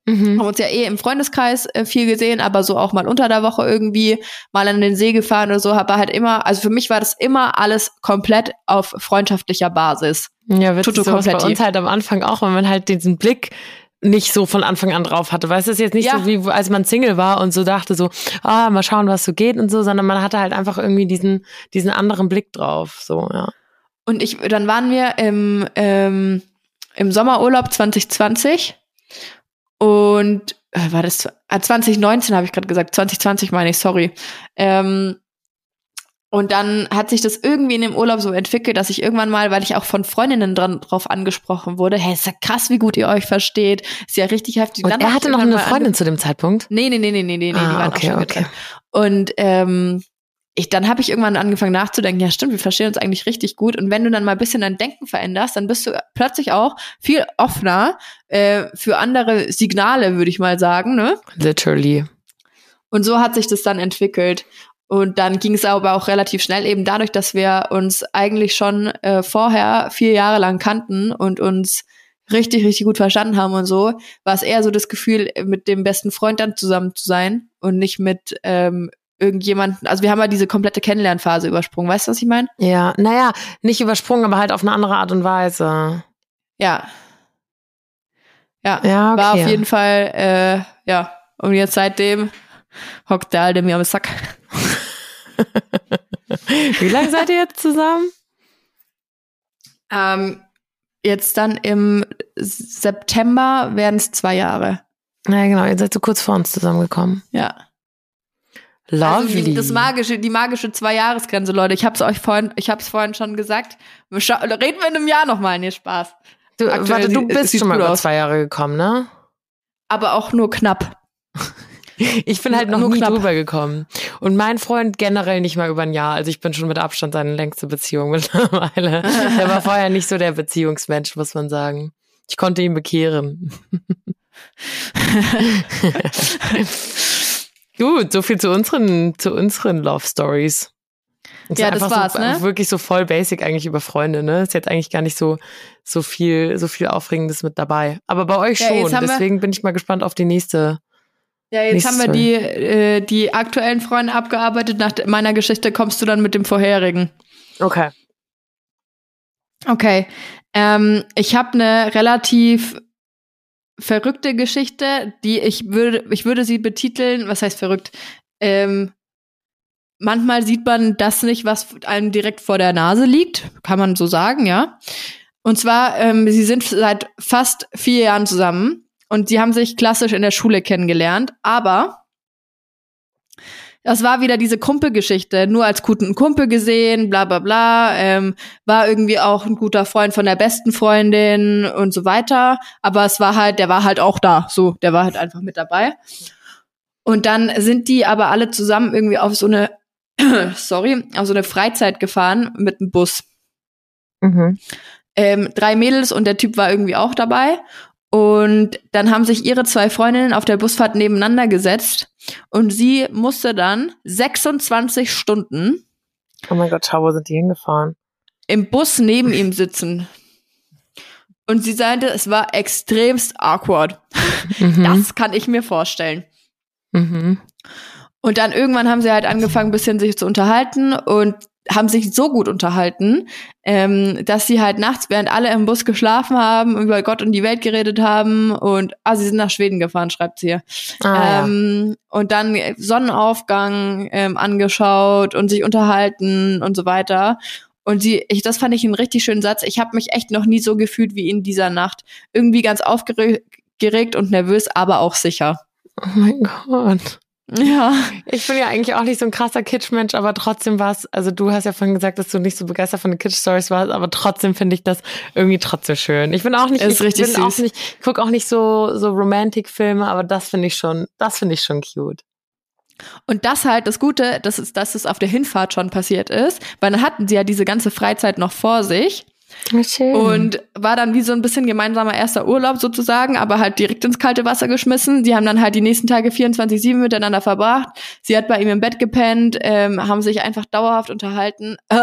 Mhm. Haben uns ja eh im Freundeskreis äh, viel gesehen, aber so auch mal unter der Woche irgendwie mal an den See gefahren oder so, aber halt immer, also für mich war das immer alles komplett auf freundschaftlicher Basis. Ja, witzig, so bei uns halt am Anfang auch, wenn man halt diesen Blick nicht so von Anfang an drauf hatte. Weißt du, es ist jetzt nicht ja. so wie als man Single war und so dachte so, ah, mal schauen, was so geht und so, sondern man hatte halt einfach irgendwie diesen, diesen anderen Blick drauf, so, ja. Und ich, dann waren wir im, ähm, im Sommerurlaub 2020 und äh, war das äh, 2019 habe ich gerade gesagt, 2020 meine ich, sorry. Ähm, Und dann hat sich das irgendwie in dem Urlaub so entwickelt, dass ich irgendwann mal, weil ich auch von Freundinnen dran, drauf angesprochen wurde, hey, ist ja krass, wie gut ihr euch versteht. Ist ja richtig heftig. Und er hatte noch eine Freundin zu dem Zeitpunkt? Nee, nee, nee, nee, nee, nee, ah, die waren okay, auch schon okay. Und ähm, ich, dann habe ich irgendwann angefangen nachzudenken, ja stimmt, wir verstehen uns eigentlich richtig gut. Und wenn du dann mal ein bisschen dein Denken veränderst, dann bist du plötzlich auch viel offener äh, für andere Signale, würde ich mal sagen. Ne? Literally. Und so hat sich das dann entwickelt. Und dann ging es aber auch relativ schnell, eben dadurch, dass wir uns eigentlich schon äh, vorher vier Jahre lang kannten und uns richtig, richtig gut verstanden haben und so, war es eher so das Gefühl, mit dem besten Freund dann zusammen zu sein und nicht mit ähm, irgendjemanden. Also wir haben ja diese komplette Kennenlernphase übersprungen. Weißt du, was ich meine? Ja, naja, nicht übersprungen, aber halt auf eine andere Art und Weise. Ja. Ja, ja okay. war auf jeden Fall, äh, ja. Und jetzt seitdem hockt der Alte mir am Sack. Wie lange seid ihr jetzt zusammen? Ähm, jetzt dann im September werden es zwei Jahre. Ja, genau, ihr seid so kurz vor uns zusammengekommen. Ja. Lovely. Also das magische, die magische Zwei-Jahres-Grenze, Leute. Ich hab's euch vorhin, ich hab's vorhin schon gesagt. Reden wir in einem Jahr nochmal, nee, Spaß. Du, warte, du bist schon mal über zwei Jahre gekommen, ne? Aber auch nur knapp. Ich bin halt noch Nur nie knapp. drüber gekommen. Und mein Freund generell nicht mal über ein Jahr. Also ich bin schon mit Abstand seine längste Beziehung mittlerweile. er war vorher nicht so der Beziehungsmensch, muss man sagen. Ich konnte ihn bekehren. Gut, so viel zu unseren, zu unseren Love Stories. Das ja, das war's, so, ne? Wirklich so voll basic eigentlich über Freunde, ne? Ist jetzt eigentlich gar nicht so, so viel, so viel Aufregendes mit dabei. Aber bei euch ja, schon. Deswegen bin ich mal gespannt auf die nächste ja, jetzt haben wir die, äh, die aktuellen Freunde abgearbeitet. Nach meiner Geschichte kommst du dann mit dem vorherigen. Okay. Okay. Ähm, ich habe eine relativ verrückte Geschichte, die ich würde, ich würde sie betiteln, was heißt verrückt? Ähm, manchmal sieht man das nicht, was einem direkt vor der Nase liegt, kann man so sagen, ja. Und zwar, ähm, sie sind seit fast vier Jahren zusammen und die haben sich klassisch in der Schule kennengelernt, aber das war wieder diese Kumpelgeschichte, nur als guten Kumpel gesehen, bla bla bla, ähm, war irgendwie auch ein guter Freund von der besten Freundin und so weiter. Aber es war halt, der war halt auch da, so, der war halt einfach mit dabei. Und dann sind die aber alle zusammen irgendwie auf so eine, sorry, auf so eine Freizeit gefahren mit dem Bus. Mhm. Ähm, drei Mädels und der Typ war irgendwie auch dabei. Und dann haben sich ihre zwei Freundinnen auf der Busfahrt nebeneinander gesetzt und sie musste dann 26 Stunden. Oh mein Gott, schau, wo sind die hingefahren? Im Bus neben ihm sitzen. Und sie sagte, es war extremst awkward. Mhm. Das kann ich mir vorstellen. Mhm. Und dann irgendwann haben sie halt angefangen, ein bisschen sich zu unterhalten und haben sich so gut unterhalten, ähm, dass sie halt nachts, während alle im Bus geschlafen haben, über Gott und die Welt geredet haben und ah, sie sind nach Schweden gefahren, schreibt sie hier. Ah, ähm, ja. Und dann Sonnenaufgang ähm, angeschaut und sich unterhalten und so weiter. Und sie, ich, das fand ich einen richtig schönen Satz. Ich habe mich echt noch nie so gefühlt wie in dieser Nacht. Irgendwie ganz aufgeregt und nervös, aber auch sicher. Oh mein Gott. Ja. Ich bin ja eigentlich auch nicht so ein krasser Kitsch-Mensch, aber trotzdem war es, also du hast ja vorhin gesagt, dass du nicht so begeistert von den Kitsch-Stories warst, aber trotzdem finde ich das irgendwie trotzdem schön. Ich bin auch nicht, ist ich richtig bin süß. auch nicht, ich gucke auch nicht so, so Romantic-Filme, aber das finde ich schon, das finde ich schon cute. Und das halt, das Gute, das ist, dass es auf der Hinfahrt schon passiert ist, weil dann hatten sie ja diese ganze Freizeit noch vor sich. Schön. Und war dann wie so ein bisschen gemeinsamer erster Urlaub sozusagen, aber halt direkt ins kalte Wasser geschmissen. Die haben dann halt die nächsten Tage 24-7 miteinander verbracht. Sie hat bei ihm im Bett gepennt, ähm, haben sich einfach dauerhaft unterhalten. Äh,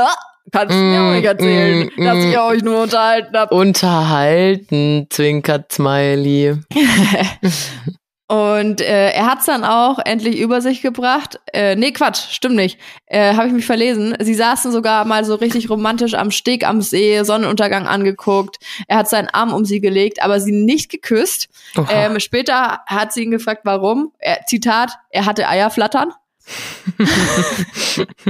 kannst du mir mm, auch nicht erzählen, mm, dass ich mm. euch nur unterhalten hab. Unterhalten, zwinkert Smiley. Und äh, er hat's dann auch endlich über sich gebracht. Äh, nee, Quatsch, stimmt nicht. Äh, Habe ich mich verlesen. Sie saßen sogar mal so richtig romantisch am Steg am See, Sonnenuntergang angeguckt. Er hat seinen Arm um sie gelegt, aber sie nicht geküsst. Ähm, später hat sie ihn gefragt, warum. Er, Zitat, er hatte Eier flattern.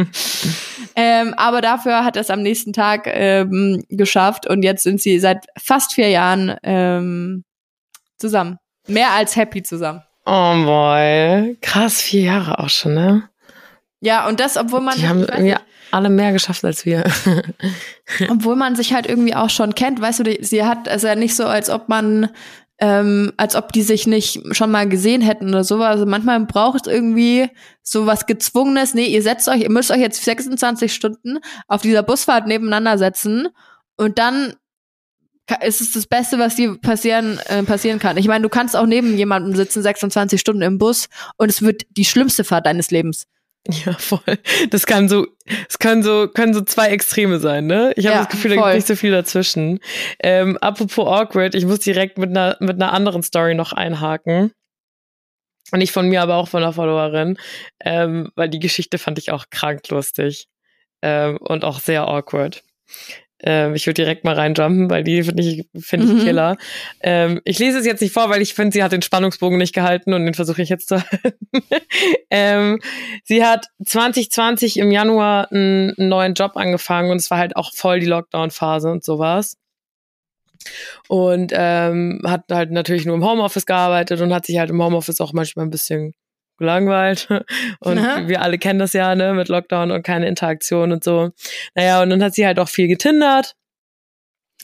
ähm, aber dafür hat er es am nächsten Tag ähm, geschafft und jetzt sind sie seit fast vier Jahren ähm, zusammen. Mehr als happy zusammen. Oh boy. Krass, vier Jahre auch schon, ne? Ja, und das, obwohl man. Die haben irgendwie alle mehr geschafft als wir. Obwohl man sich halt irgendwie auch schon kennt, weißt du, sie hat, also ja nicht so, als ob man, ähm, als ob die sich nicht schon mal gesehen hätten oder so. Also manchmal braucht es irgendwie so was Gezwungenes. Nee, ihr setzt euch, ihr müsst euch jetzt 26 Stunden auf dieser Busfahrt nebeneinander setzen und dann ist es das Beste, was dir passieren, äh, passieren kann. Ich meine, du kannst auch neben jemandem sitzen, 26 Stunden im Bus, und es wird die schlimmste Fahrt deines Lebens. Ja, voll. Das kann so, es können so, können so zwei Extreme sein, ne? Ich habe ja, das Gefühl, voll. da gibt nicht so viel dazwischen. Ähm, apropos awkward, ich muss direkt mit einer, mit einer anderen Story noch einhaken. Nicht von mir, aber auch von einer Followerin. Ähm, weil die Geschichte fand ich auch krank lustig. Ähm, und auch sehr awkward. Ähm, ich würde direkt mal reinjumpen, weil die finde ich, finde ich mhm. Killer. Ähm, ich lese es jetzt nicht vor, weil ich finde, sie hat den Spannungsbogen nicht gehalten und den versuche ich jetzt zu halten. ähm, sie hat 2020 im Januar einen, einen neuen Job angefangen und es war halt auch voll die Lockdown-Phase und sowas und ähm, hat halt natürlich nur im Homeoffice gearbeitet und hat sich halt im Homeoffice auch manchmal ein bisschen gelangweilt. Und Aha. wir alle kennen das ja, ne, mit Lockdown und keine Interaktion und so. Naja, und dann hat sie halt auch viel getindert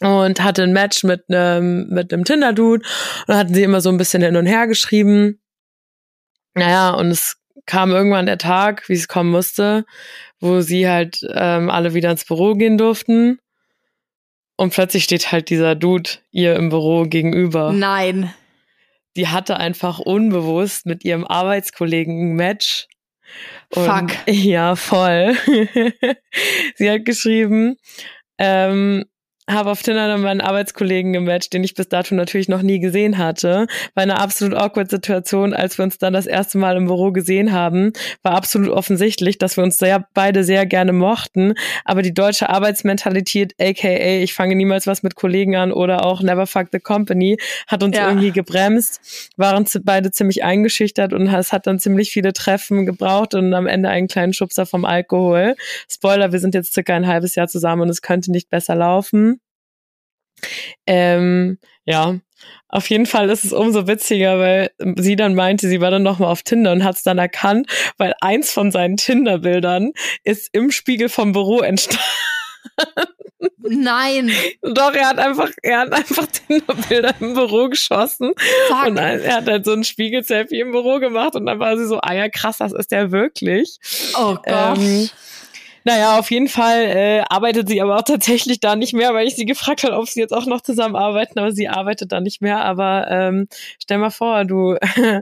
und hatte ein Match mit einem mit einem Tinder-Dude und dann hatten sie immer so ein bisschen hin und her geschrieben. Naja, und es kam irgendwann der Tag, wie es kommen musste, wo sie halt ähm, alle wieder ins Büro gehen durften. Und plötzlich steht halt dieser Dude ihr im Büro gegenüber. Nein die hatte einfach unbewusst mit ihrem Arbeitskollegen ein Match. Und, Fuck. Ja, voll. Sie hat geschrieben, ähm, habe auf Tinder dann meinen Arbeitskollegen gematcht, den ich bis dato natürlich noch nie gesehen hatte. War eine absolut awkward Situation, als wir uns dann das erste Mal im Büro gesehen haben. War absolut offensichtlich, dass wir uns sehr, beide sehr gerne mochten. Aber die deutsche Arbeitsmentalität, aka ich fange niemals was mit Kollegen an oder auch never fuck the company, hat uns ja. irgendwie gebremst. Waren beide ziemlich eingeschüchtert und es hat dann ziemlich viele Treffen gebraucht und am Ende einen kleinen Schubser vom Alkohol. Spoiler, wir sind jetzt circa ein halbes Jahr zusammen und es könnte nicht besser laufen. Ähm, ja, auf jeden Fall ist es umso witziger, weil sie dann meinte, sie war dann nochmal auf Tinder und hat es dann erkannt, weil eins von seinen Tinder-Bildern ist im Spiegel vom Büro entstanden. Nein. Doch, er hat einfach, er hat einfach Tinder-Bilder im Büro geschossen. Fuck. Und er hat halt so ein Spiegel-Selfie im Büro gemacht und dann war sie so, ah ja, krass, das ist der wirklich. Oh Gott. Ähm, naja, auf jeden Fall äh, arbeitet sie aber auch tatsächlich da nicht mehr, weil ich sie gefragt habe, ob sie jetzt auch noch zusammenarbeiten, aber sie arbeitet da nicht mehr. Aber ähm, stell mal vor, du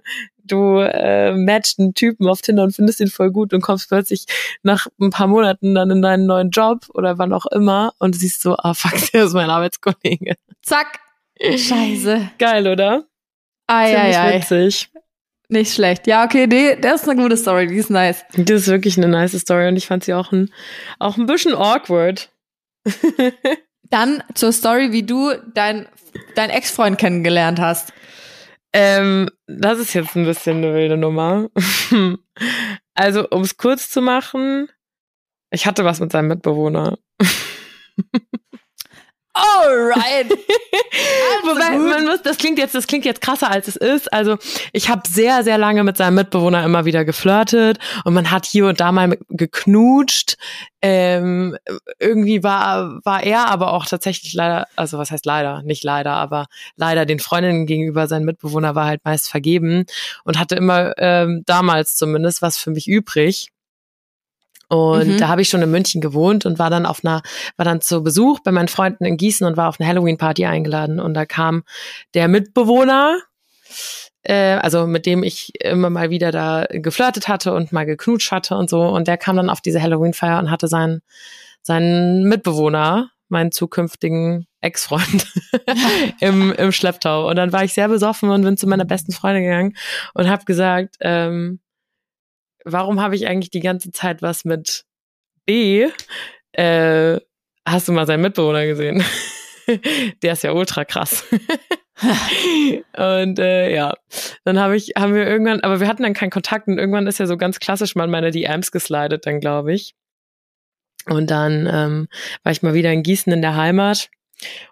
du äh, matchst einen Typen auf Tinder und findest ihn voll gut und kommst plötzlich nach ein paar Monaten dann in deinen neuen Job oder wann auch immer und siehst so, ah fuck, der ist mein Arbeitskollege. Zack. Scheiße. Geil, oder? Ei, Ziemlich ei, ei. witzig. Nicht schlecht. Ja, okay, nee, das ist eine gute Story, die ist nice. Das ist wirklich eine nice Story und ich fand sie auch ein, auch ein bisschen awkward. Dann zur Story, wie du dein, dein Ex-Freund kennengelernt hast. Ähm, das ist jetzt ein bisschen eine wilde Nummer. also, um es kurz zu machen, ich hatte was mit seinem Mitbewohner. Alright. Wobei, man muss, das klingt jetzt, das klingt jetzt krasser als es ist. Also ich habe sehr, sehr lange mit seinem Mitbewohner immer wieder geflirtet und man hat hier und da mal geknutscht. Ähm, irgendwie war, war er aber auch tatsächlich leider, also was heißt leider, nicht leider, aber leider den Freundinnen gegenüber sein Mitbewohner war halt meist vergeben und hatte immer ähm, damals zumindest was für mich übrig. Und mhm. da habe ich schon in München gewohnt und war dann auf einer, war dann zu Besuch bei meinen Freunden in Gießen und war auf eine Halloween-Party eingeladen. Und da kam der Mitbewohner, äh, also mit dem ich immer mal wieder da geflirtet hatte und mal geknutscht hatte und so. Und der kam dann auf diese Halloween-Feier und hatte seinen, seinen Mitbewohner, meinen zukünftigen Ex-Freund im, im Schlepptau. Und dann war ich sehr besoffen und bin zu meiner besten Freundin gegangen und habe gesagt, ähm, warum habe ich eigentlich die ganze Zeit was mit B? Äh, hast du mal seinen Mitbewohner gesehen? Der ist ja ultra krass. und äh, ja, dann habe ich, haben wir irgendwann, aber wir hatten dann keinen Kontakt und irgendwann ist ja so ganz klassisch mal meine DMs geslidet, dann glaube ich. Und dann ähm, war ich mal wieder in Gießen in der Heimat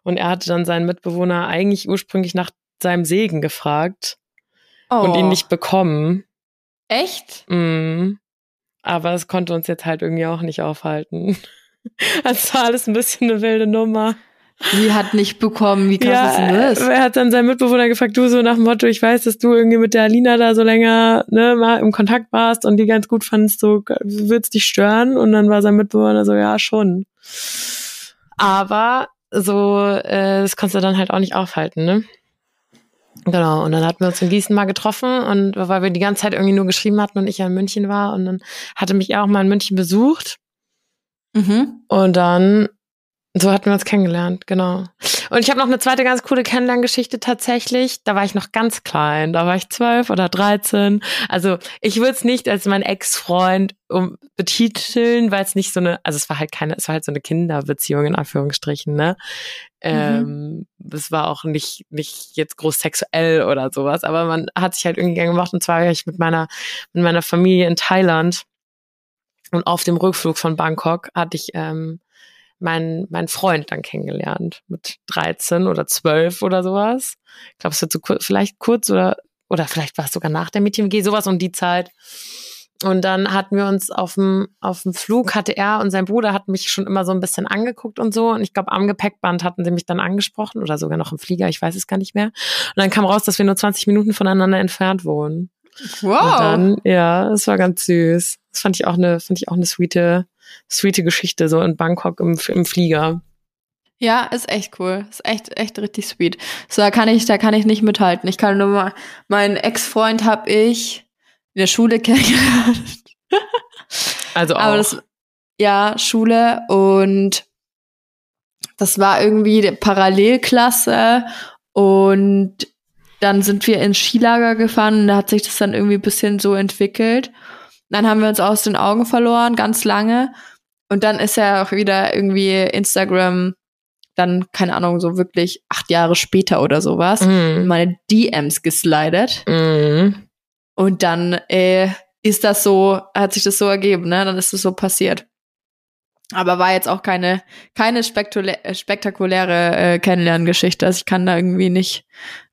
und er hatte dann seinen Mitbewohner eigentlich ursprünglich nach seinem Segen gefragt oh. und ihn oh. nicht bekommen. Echt? Mm. aber es konnte uns jetzt halt irgendwie auch nicht aufhalten. Es war alles ein bisschen eine wilde Nummer. Sie hat nicht bekommen, wie krass ja, ist denn das? Er hat dann seinen Mitbewohner gefragt, du so nach dem Motto, ich weiß, dass du irgendwie mit der Alina da so länger ne, mal im Kontakt warst und die ganz gut fandst, so wird's dich stören? Und dann war sein Mitbewohner so, ja, schon. Aber so, äh, das konntest du dann halt auch nicht aufhalten, ne? Genau, und dann hatten wir uns in Gießen mal getroffen und weil wir die ganze Zeit irgendwie nur geschrieben hatten und ich ja in München war und dann hatte mich auch mal in München besucht. Mhm. Und dann, so hatten wir uns kennengelernt, genau. Und ich habe noch eine zweite ganz coole Kennenlerngeschichte tatsächlich. Da war ich noch ganz klein, da war ich zwölf oder dreizehn. Also ich würde es nicht als mein Ex-Freund um, betiteln, weil es nicht so eine, also es war halt keine, es war halt so eine Kinderbeziehung in Anführungsstrichen, ne? Mhm. Ähm, es war auch nicht, nicht jetzt groß sexuell oder sowas, aber man hat sich halt irgendwie gemacht und zwar war ich mit meiner, mit meiner Familie in Thailand und auf dem Rückflug von Bangkok hatte ich ähm, meinen mein Freund dann kennengelernt mit 13 oder 12 oder sowas. Ich glaube, es wird so kur vielleicht kurz oder oder vielleicht war es sogar nach der Mädchen-WG, sowas um die Zeit. Und dann hatten wir uns auf dem, auf dem Flug, hatte er und sein Bruder hatten mich schon immer so ein bisschen angeguckt und so. Und ich glaube, am Gepäckband hatten sie mich dann angesprochen oder sogar noch im Flieger, ich weiß es gar nicht mehr. Und dann kam raus, dass wir nur 20 Minuten voneinander entfernt wohnen. Wow. Und dann, ja, das war ganz süß. Das fand ich auch eine, fand ich auch eine sweete, sweete Geschichte, so in Bangkok im, im Flieger. Ja, ist echt cool. Ist echt, echt richtig sweet. So, da kann ich, da kann ich nicht mithalten. Ich kann nur mal, meinen Ex-Freund habe ich in der Schule kennengelernt. Also auch. Aber das, ja, Schule und das war irgendwie Parallelklasse und dann sind wir ins Skilager gefahren und da hat sich das dann irgendwie ein bisschen so entwickelt. Dann haben wir uns aus den Augen verloren, ganz lange. Und dann ist er auch wieder irgendwie Instagram, dann, keine Ahnung, so wirklich acht Jahre später oder sowas, mm. in meine DMs geslidet. Mm. Und dann äh, ist das so, hat sich das so ergeben, ne? Dann ist es so passiert. Aber war jetzt auch keine, keine spektakuläre, spektakuläre äh, Kennenlerngeschichte. Also ich kann da irgendwie nicht,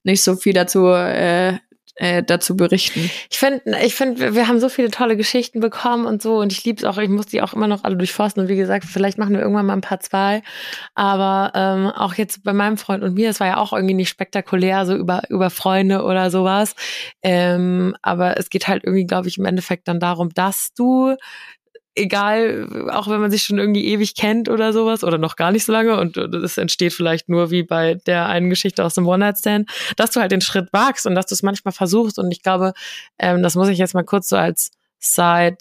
nicht so viel dazu äh, äh, dazu berichten. Ich finde, ich finde, wir haben so viele tolle Geschichten bekommen und so und ich liebe es auch. Ich muss die auch immer noch alle durchforsten und wie gesagt, vielleicht machen wir irgendwann mal ein paar zwei. Aber ähm, auch jetzt bei meinem Freund und mir, es war ja auch irgendwie nicht spektakulär, so über über Freunde oder sowas. Ähm, aber es geht halt irgendwie, glaube ich, im Endeffekt dann darum, dass du egal, auch wenn man sich schon irgendwie ewig kennt oder sowas oder noch gar nicht so lange und es entsteht vielleicht nur wie bei der einen Geschichte aus dem One-Night-Stand, dass du halt den Schritt wagst und dass du es manchmal versuchst. Und ich glaube, ähm, das muss ich jetzt mal kurz so als Side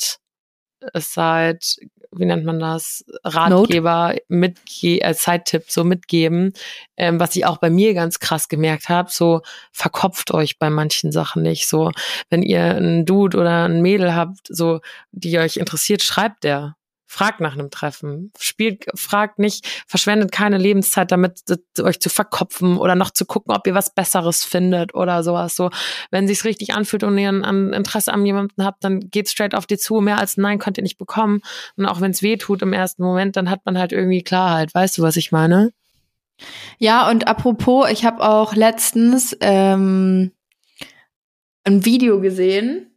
seit, wie nennt man das, Ratgeber mitge als Zeittipp so mitgeben, ähm, was ich auch bei mir ganz krass gemerkt habe, so verkopft euch bei manchen Sachen nicht. So, wenn ihr einen Dude oder ein Mädel habt, so, die euch interessiert, schreibt der. Fragt nach einem Treffen. Spielt, fragt nicht, verschwendet keine Lebenszeit damit, euch zu verkopfen oder noch zu gucken, ob ihr was Besseres findet oder sowas. So, wenn sich's richtig anfühlt und ihr ein Interesse an jemandem habt, dann geht straight auf die zu. Mehr als Nein könnt ihr nicht bekommen. Und auch wenn es weh tut im ersten Moment, dann hat man halt irgendwie Klarheit. Weißt du, was ich meine? Ja, und apropos, ich habe auch letztens ähm, ein Video gesehen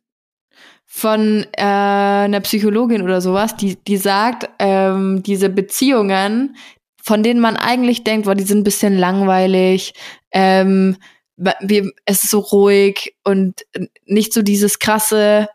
von äh, einer Psychologin oder sowas, die, die sagt, ähm, diese Beziehungen, von denen man eigentlich denkt, boah, die sind ein bisschen langweilig, ähm, wir, es ist so ruhig und nicht so dieses krasse,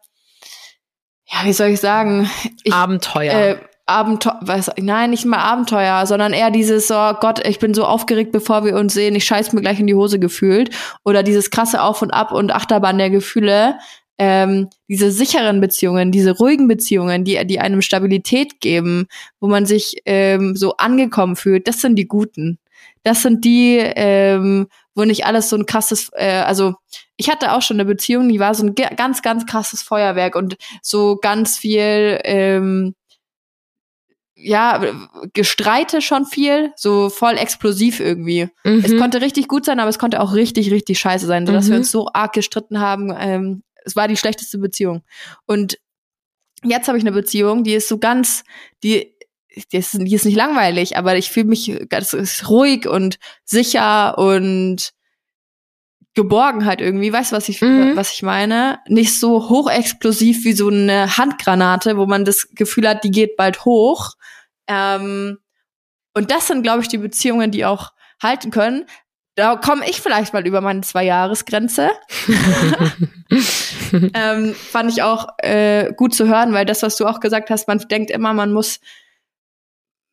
ja, wie soll ich sagen? Ich, Abenteuer. Äh, Abenteuer, was, nein, nicht mal Abenteuer, sondern eher dieses, oh Gott, ich bin so aufgeregt, bevor wir uns sehen, ich scheiß mir gleich in die Hose gefühlt. Oder dieses krasse Auf und Ab und Achterbahn der Gefühle, ähm, diese sicheren Beziehungen, diese ruhigen Beziehungen, die, die einem Stabilität geben, wo man sich ähm, so angekommen fühlt, das sind die guten. Das sind die, ähm, wo nicht alles so ein krasses, äh, also ich hatte auch schon eine Beziehung, die war so ein ganz, ganz krasses Feuerwerk und so ganz viel, ähm, ja, Gestreite schon viel, so voll explosiv irgendwie. Mhm. Es konnte richtig gut sein, aber es konnte auch richtig, richtig scheiße sein, sodass mhm. wir uns so arg gestritten haben, ähm, es war die schlechteste Beziehung. Und jetzt habe ich eine Beziehung, die ist so ganz, die, die ist, die ist nicht langweilig, aber ich fühle mich ganz ruhig und sicher und Geborgenheit irgendwie, weißt du, was ich, mhm. was ich meine? Nicht so hochexplosiv wie so eine Handgranate, wo man das Gefühl hat, die geht bald hoch. Ähm, und das sind, glaube ich, die Beziehungen, die auch halten können. Da komme ich vielleicht mal über meine Zwei-Jahres-Grenze. ähm, fand ich auch äh, gut zu hören, weil das, was du auch gesagt hast, man denkt immer, man muss,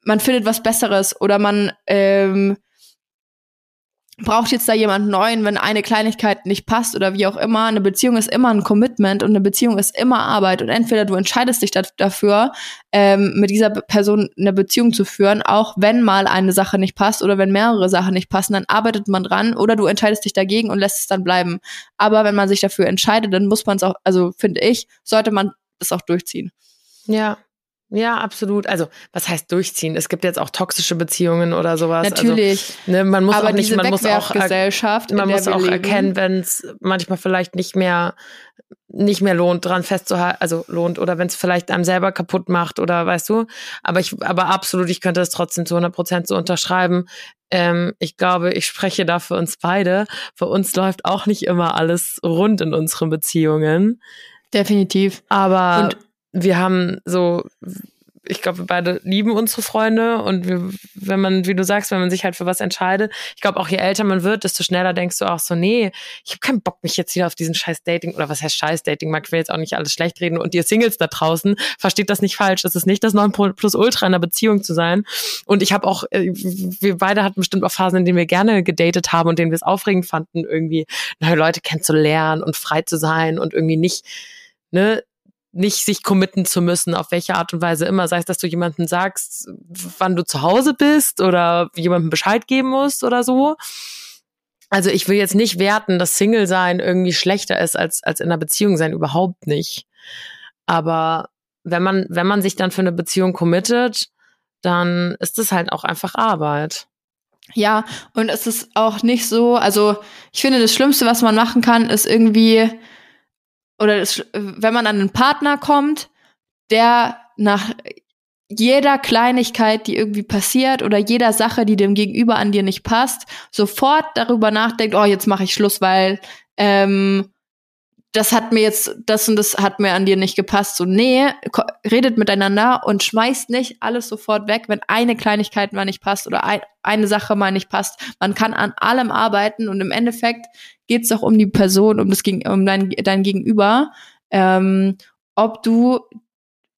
man findet was Besseres oder man ähm, braucht jetzt da jemand neuen, wenn eine Kleinigkeit nicht passt oder wie auch immer. Eine Beziehung ist immer ein Commitment und eine Beziehung ist immer Arbeit und entweder du entscheidest dich da, dafür, ähm, mit dieser Person eine Beziehung zu führen, auch wenn mal eine Sache nicht passt oder wenn mehrere Sachen nicht passen, dann arbeitet man dran oder du entscheidest dich dagegen und lässt es dann bleiben. Aber wenn man sich dafür entscheidet, dann muss man es auch, also finde ich, sollte man das auch durchziehen. Ja, ja, absolut. Also, was heißt durchziehen? Es gibt jetzt auch toxische Beziehungen oder sowas. Also, Natürlich. Also, ne, man muss Aber auch nicht, man muss auch, Gesellschaft, man muss auch erkennen, wenn es manchmal vielleicht nicht mehr, nicht mehr lohnt, dran festzuhalten, also lohnt, oder wenn es vielleicht einem selber kaputt macht oder weißt du. Aber ich, aber absolut, ich könnte das trotzdem zu 100 Prozent so unterschreiben. Ähm, ich glaube, ich spreche da für uns beide. Für uns läuft auch nicht immer alles rund in unseren Beziehungen. Definitiv. Aber Und wir haben so, ich glaube, wir beide lieben unsere Freunde und wir, wenn man, wie du sagst, wenn man sich halt für was entscheidet, ich glaube auch je älter man wird, desto schneller denkst du auch so, nee, ich habe keinen Bock, mich jetzt wieder auf diesen scheiß Dating oder was heißt scheiß Dating, mag ich will jetzt auch nicht alles schlecht reden und ihr Singles da draußen, versteht das nicht falsch, es ist nicht das 9 plus Ultra in einer Beziehung zu sein. Und ich habe auch, äh, wir beide hatten bestimmt auch Phasen, in denen wir gerne gedatet haben und denen wir es aufregend fanden, irgendwie neue Leute kennenzulernen und frei zu sein und irgendwie nicht ne, nicht sich committen zu müssen, auf welche Art und Weise immer. Sei es, dass du jemandem sagst, wann du zu Hause bist oder jemandem Bescheid geben musst oder so. Also ich will jetzt nicht werten, dass Single sein irgendwie schlechter ist als, als in einer Beziehung sein, überhaupt nicht. Aber wenn man, wenn man sich dann für eine Beziehung committet, dann ist es halt auch einfach Arbeit. Ja, und es ist auch nicht so, also ich finde, das Schlimmste, was man machen kann, ist irgendwie oder das, wenn man an einen Partner kommt, der nach jeder Kleinigkeit, die irgendwie passiert oder jeder Sache, die dem Gegenüber an dir nicht passt, sofort darüber nachdenkt, oh, jetzt mache ich Schluss, weil ähm, das hat mir jetzt, das und das hat mir an dir nicht gepasst. So, nee, redet miteinander und schmeißt nicht alles sofort weg, wenn eine Kleinigkeit mal nicht passt oder ein, eine Sache mal nicht passt. Man kann an allem arbeiten und im Endeffekt geht es doch um die Person, um das um dein, dein Gegenüber. Ähm, ob du,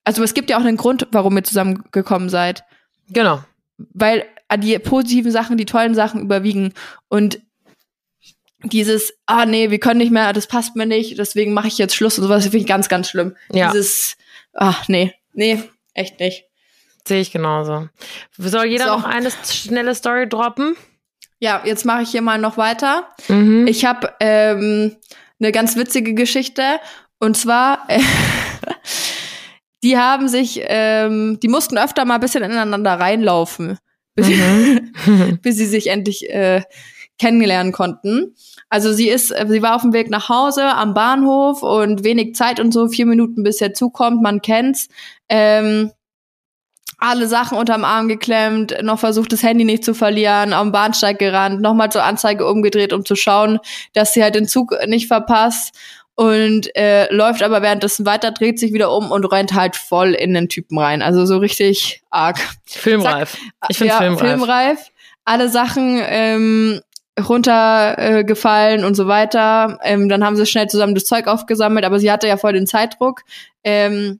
also es gibt ja auch einen Grund, warum ihr zusammengekommen seid. Genau. Weil die positiven Sachen, die tollen Sachen überwiegen. Und dieses, ah nee, wir können nicht mehr, das passt mir nicht, deswegen mache ich jetzt Schluss und sowas, finde ich ganz, ganz schlimm. Ja. Dieses, ach nee, nee, echt nicht. Sehe ich genauso. Soll jeder so. noch eine schnelle Story droppen? Ja, jetzt mache ich hier mal noch weiter. Mhm. Ich habe ähm, eine ganz witzige Geschichte und zwar, äh, die haben sich, ähm, die mussten öfter mal ein bisschen ineinander reinlaufen, bis, mhm. bis sie sich endlich äh, kennenlernen konnten. Also sie ist, sie war auf dem Weg nach Hause am Bahnhof und wenig Zeit und so, vier Minuten bis er zukommt, man kennt's. Ähm, alle Sachen unterm Arm geklemmt, noch versucht, das Handy nicht zu verlieren, am Bahnsteig gerannt, nochmal zur Anzeige umgedreht, um zu schauen, dass sie halt den Zug nicht verpasst und äh, läuft aber währenddessen weiter, dreht sich wieder um und rennt halt voll in den Typen rein. Also so richtig arg. Filmreif. ich finde ja, filmreif. filmreif. Alle Sachen ähm, runtergefallen äh, und so weiter. Ähm, dann haben sie schnell zusammen das Zeug aufgesammelt, aber sie hatte ja voll den Zeitdruck. Ähm,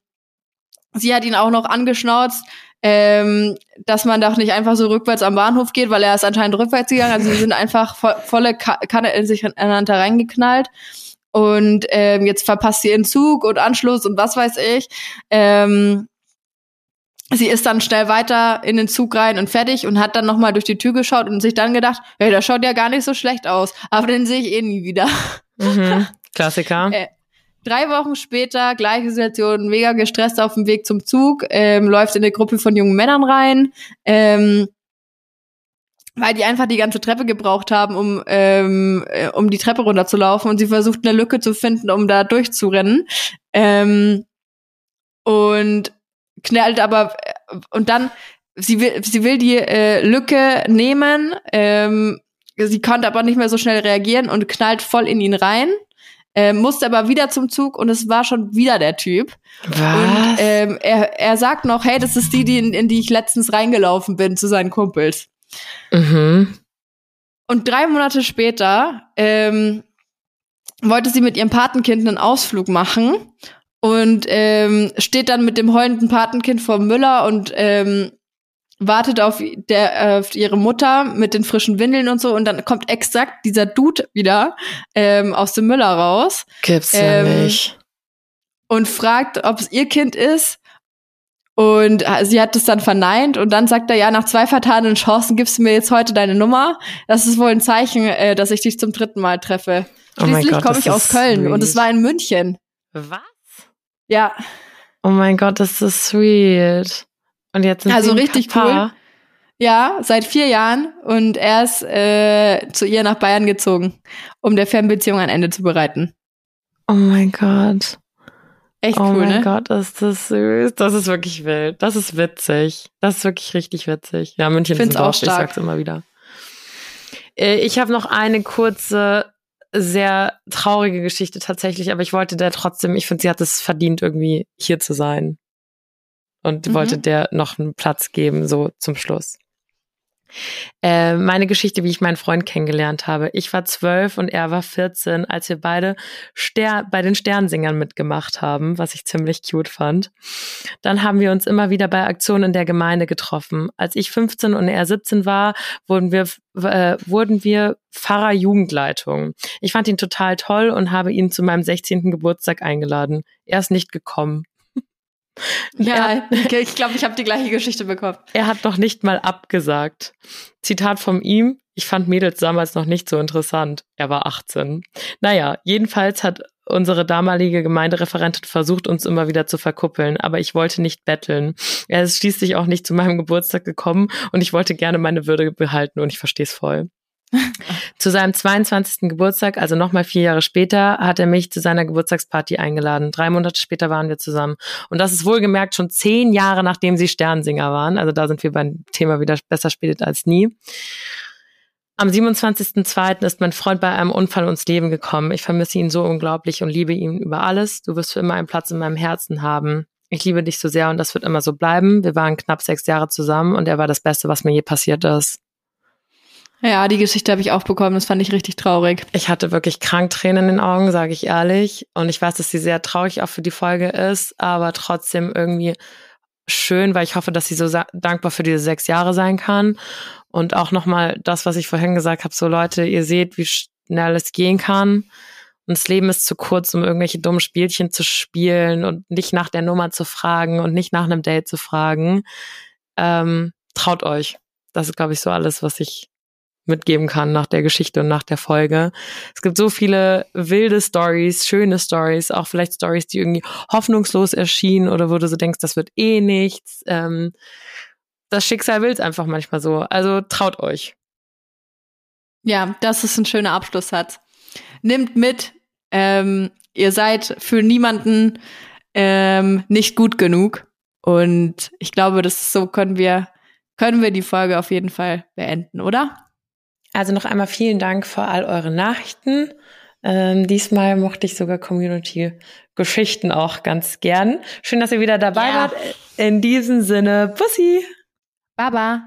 sie hat ihn auch noch angeschnauzt, ähm, dass man doch nicht einfach so rückwärts am Bahnhof geht, weil er ist anscheinend rückwärts gegangen. Also sie sind einfach vo volle Kanne in sich aneinander reingeknallt. Und ähm, jetzt verpasst sie ihren Zug und Anschluss und was weiß ich. Ähm, sie ist dann schnell weiter in den Zug rein und fertig und hat dann nochmal durch die Tür geschaut und sich dann gedacht, hey, das schaut ja gar nicht so schlecht aus, aber den sehe ich eh nie wieder. Mhm. Klassiker. äh, Drei Wochen später, gleiche Situation, mega gestresst auf dem Weg zum Zug, ähm, läuft in eine Gruppe von jungen Männern rein, ähm, weil die einfach die ganze Treppe gebraucht haben, um, ähm, äh, um die Treppe runterzulaufen und sie versucht eine Lücke zu finden, um da durchzurennen. Ähm, und knallt aber, und dann, sie will, sie will die äh, Lücke nehmen, ähm, sie konnte aber nicht mehr so schnell reagieren und knallt voll in ihn rein. Äh, musste aber wieder zum Zug und es war schon wieder der Typ. Was? Und ähm, er, er sagt noch, hey, das ist die, die in, in die ich letztens reingelaufen bin zu seinen Kumpels. Mhm. Und drei Monate später ähm, wollte sie mit ihrem Patenkind einen Ausflug machen und ähm, steht dann mit dem heulenden Patenkind vor Müller und ähm, wartet auf, der, auf ihre Mutter mit den frischen Windeln und so und dann kommt exakt dieser Dude wieder ähm, aus dem Müller raus. Gibt's ja ähm, nicht. Und fragt, ob es ihr Kind ist. Und äh, sie hat es dann verneint und dann sagt er, ja, nach zwei vertanen Chancen gibst du mir jetzt heute deine Nummer. Das ist wohl ein Zeichen, äh, dass ich dich zum dritten Mal treffe. Oh Schließlich oh komme ich aus Köln sweet. und es war in München. Was? Ja. Oh mein Gott, das ist sweet. Und jetzt sind also sie richtig Papa. cool. Ja, seit vier Jahren und er ist äh, zu ihr nach Bayern gezogen, um der Fernbeziehung ein Ende zu bereiten. Oh mein Gott. Echt oh cool, mein ne? Gott, ist das süß. Das ist wirklich wild. Das ist witzig. Das ist wirklich richtig witzig. Ja, München Find's ist ein auch Dorf, ich sag's immer wieder. Äh, Ich habe noch eine kurze, sehr traurige Geschichte tatsächlich, aber ich wollte der trotzdem, ich finde, sie hat es verdient, irgendwie hier zu sein. Und Mhm. wollte der noch einen Platz geben, so zum Schluss. Äh, meine Geschichte, wie ich meinen Freund kennengelernt habe. Ich war zwölf und er war 14, als wir beide Ster bei den Sternsingern mitgemacht haben, was ich ziemlich cute fand. Dann haben wir uns immer wieder bei Aktionen in der Gemeinde getroffen. Als ich 15 und er 17 war, wurden wir, äh, wurden wir Pfarrer Jugendleitung. Ich fand ihn total toll und habe ihn zu meinem 16. Geburtstag eingeladen. Er ist nicht gekommen. Ja, ich glaube, ich habe die gleiche Geschichte bekommen. Er hat noch nicht mal abgesagt. Zitat von ihm. Ich fand Mädels damals noch nicht so interessant. Er war 18. Naja, jedenfalls hat unsere damalige Gemeindereferentin versucht, uns immer wieder zu verkuppeln, aber ich wollte nicht betteln. Er ist schließlich auch nicht zu meinem Geburtstag gekommen und ich wollte gerne meine Würde behalten und ich verstehe es voll. Zu seinem 22. Geburtstag, also nochmal vier Jahre später, hat er mich zu seiner Geburtstagsparty eingeladen. Drei Monate später waren wir zusammen. Und das ist wohlgemerkt schon zehn Jahre, nachdem sie Sternsinger waren. Also da sind wir beim Thema wieder besser spät als nie. Am 27.02. ist mein Freund bei einem Unfall ums Leben gekommen. Ich vermisse ihn so unglaublich und liebe ihn über alles. Du wirst für immer einen Platz in meinem Herzen haben. Ich liebe dich so sehr und das wird immer so bleiben. Wir waren knapp sechs Jahre zusammen und er war das Beste, was mir je passiert ist. Ja, die Geschichte habe ich auch bekommen. Das fand ich richtig traurig. Ich hatte wirklich krank Tränen in den Augen, sage ich ehrlich. Und ich weiß, dass sie sehr traurig auch für die Folge ist, aber trotzdem irgendwie schön, weil ich hoffe, dass sie so dankbar für diese sechs Jahre sein kann. Und auch nochmal das, was ich vorhin gesagt habe, so Leute, ihr seht, wie schnell es gehen kann. Und das Leben ist zu kurz, um irgendwelche dummen Spielchen zu spielen und nicht nach der Nummer zu fragen und nicht nach einem Date zu fragen. Ähm, traut euch. Das ist, glaube ich, so alles, was ich mitgeben kann nach der Geschichte und nach der Folge. Es gibt so viele wilde Stories, schöne Stories, auch vielleicht Stories, die irgendwie hoffnungslos erschienen oder wo du so denkst, das wird eh nichts. Ähm, das Schicksal will es einfach manchmal so. Also traut euch. Ja, das ist ein schöner Abschlusssatz. Nimmt mit, ähm, ihr seid für niemanden ähm, nicht gut genug. Und ich glaube, das so können wir, können wir die Folge auf jeden Fall beenden, oder? Also noch einmal vielen Dank für all eure Nachrichten. Ähm, diesmal mochte ich sogar Community-Geschichten auch ganz gern. Schön, dass ihr wieder dabei Ja. wart. In diesem Sinne, Pussy! Baba.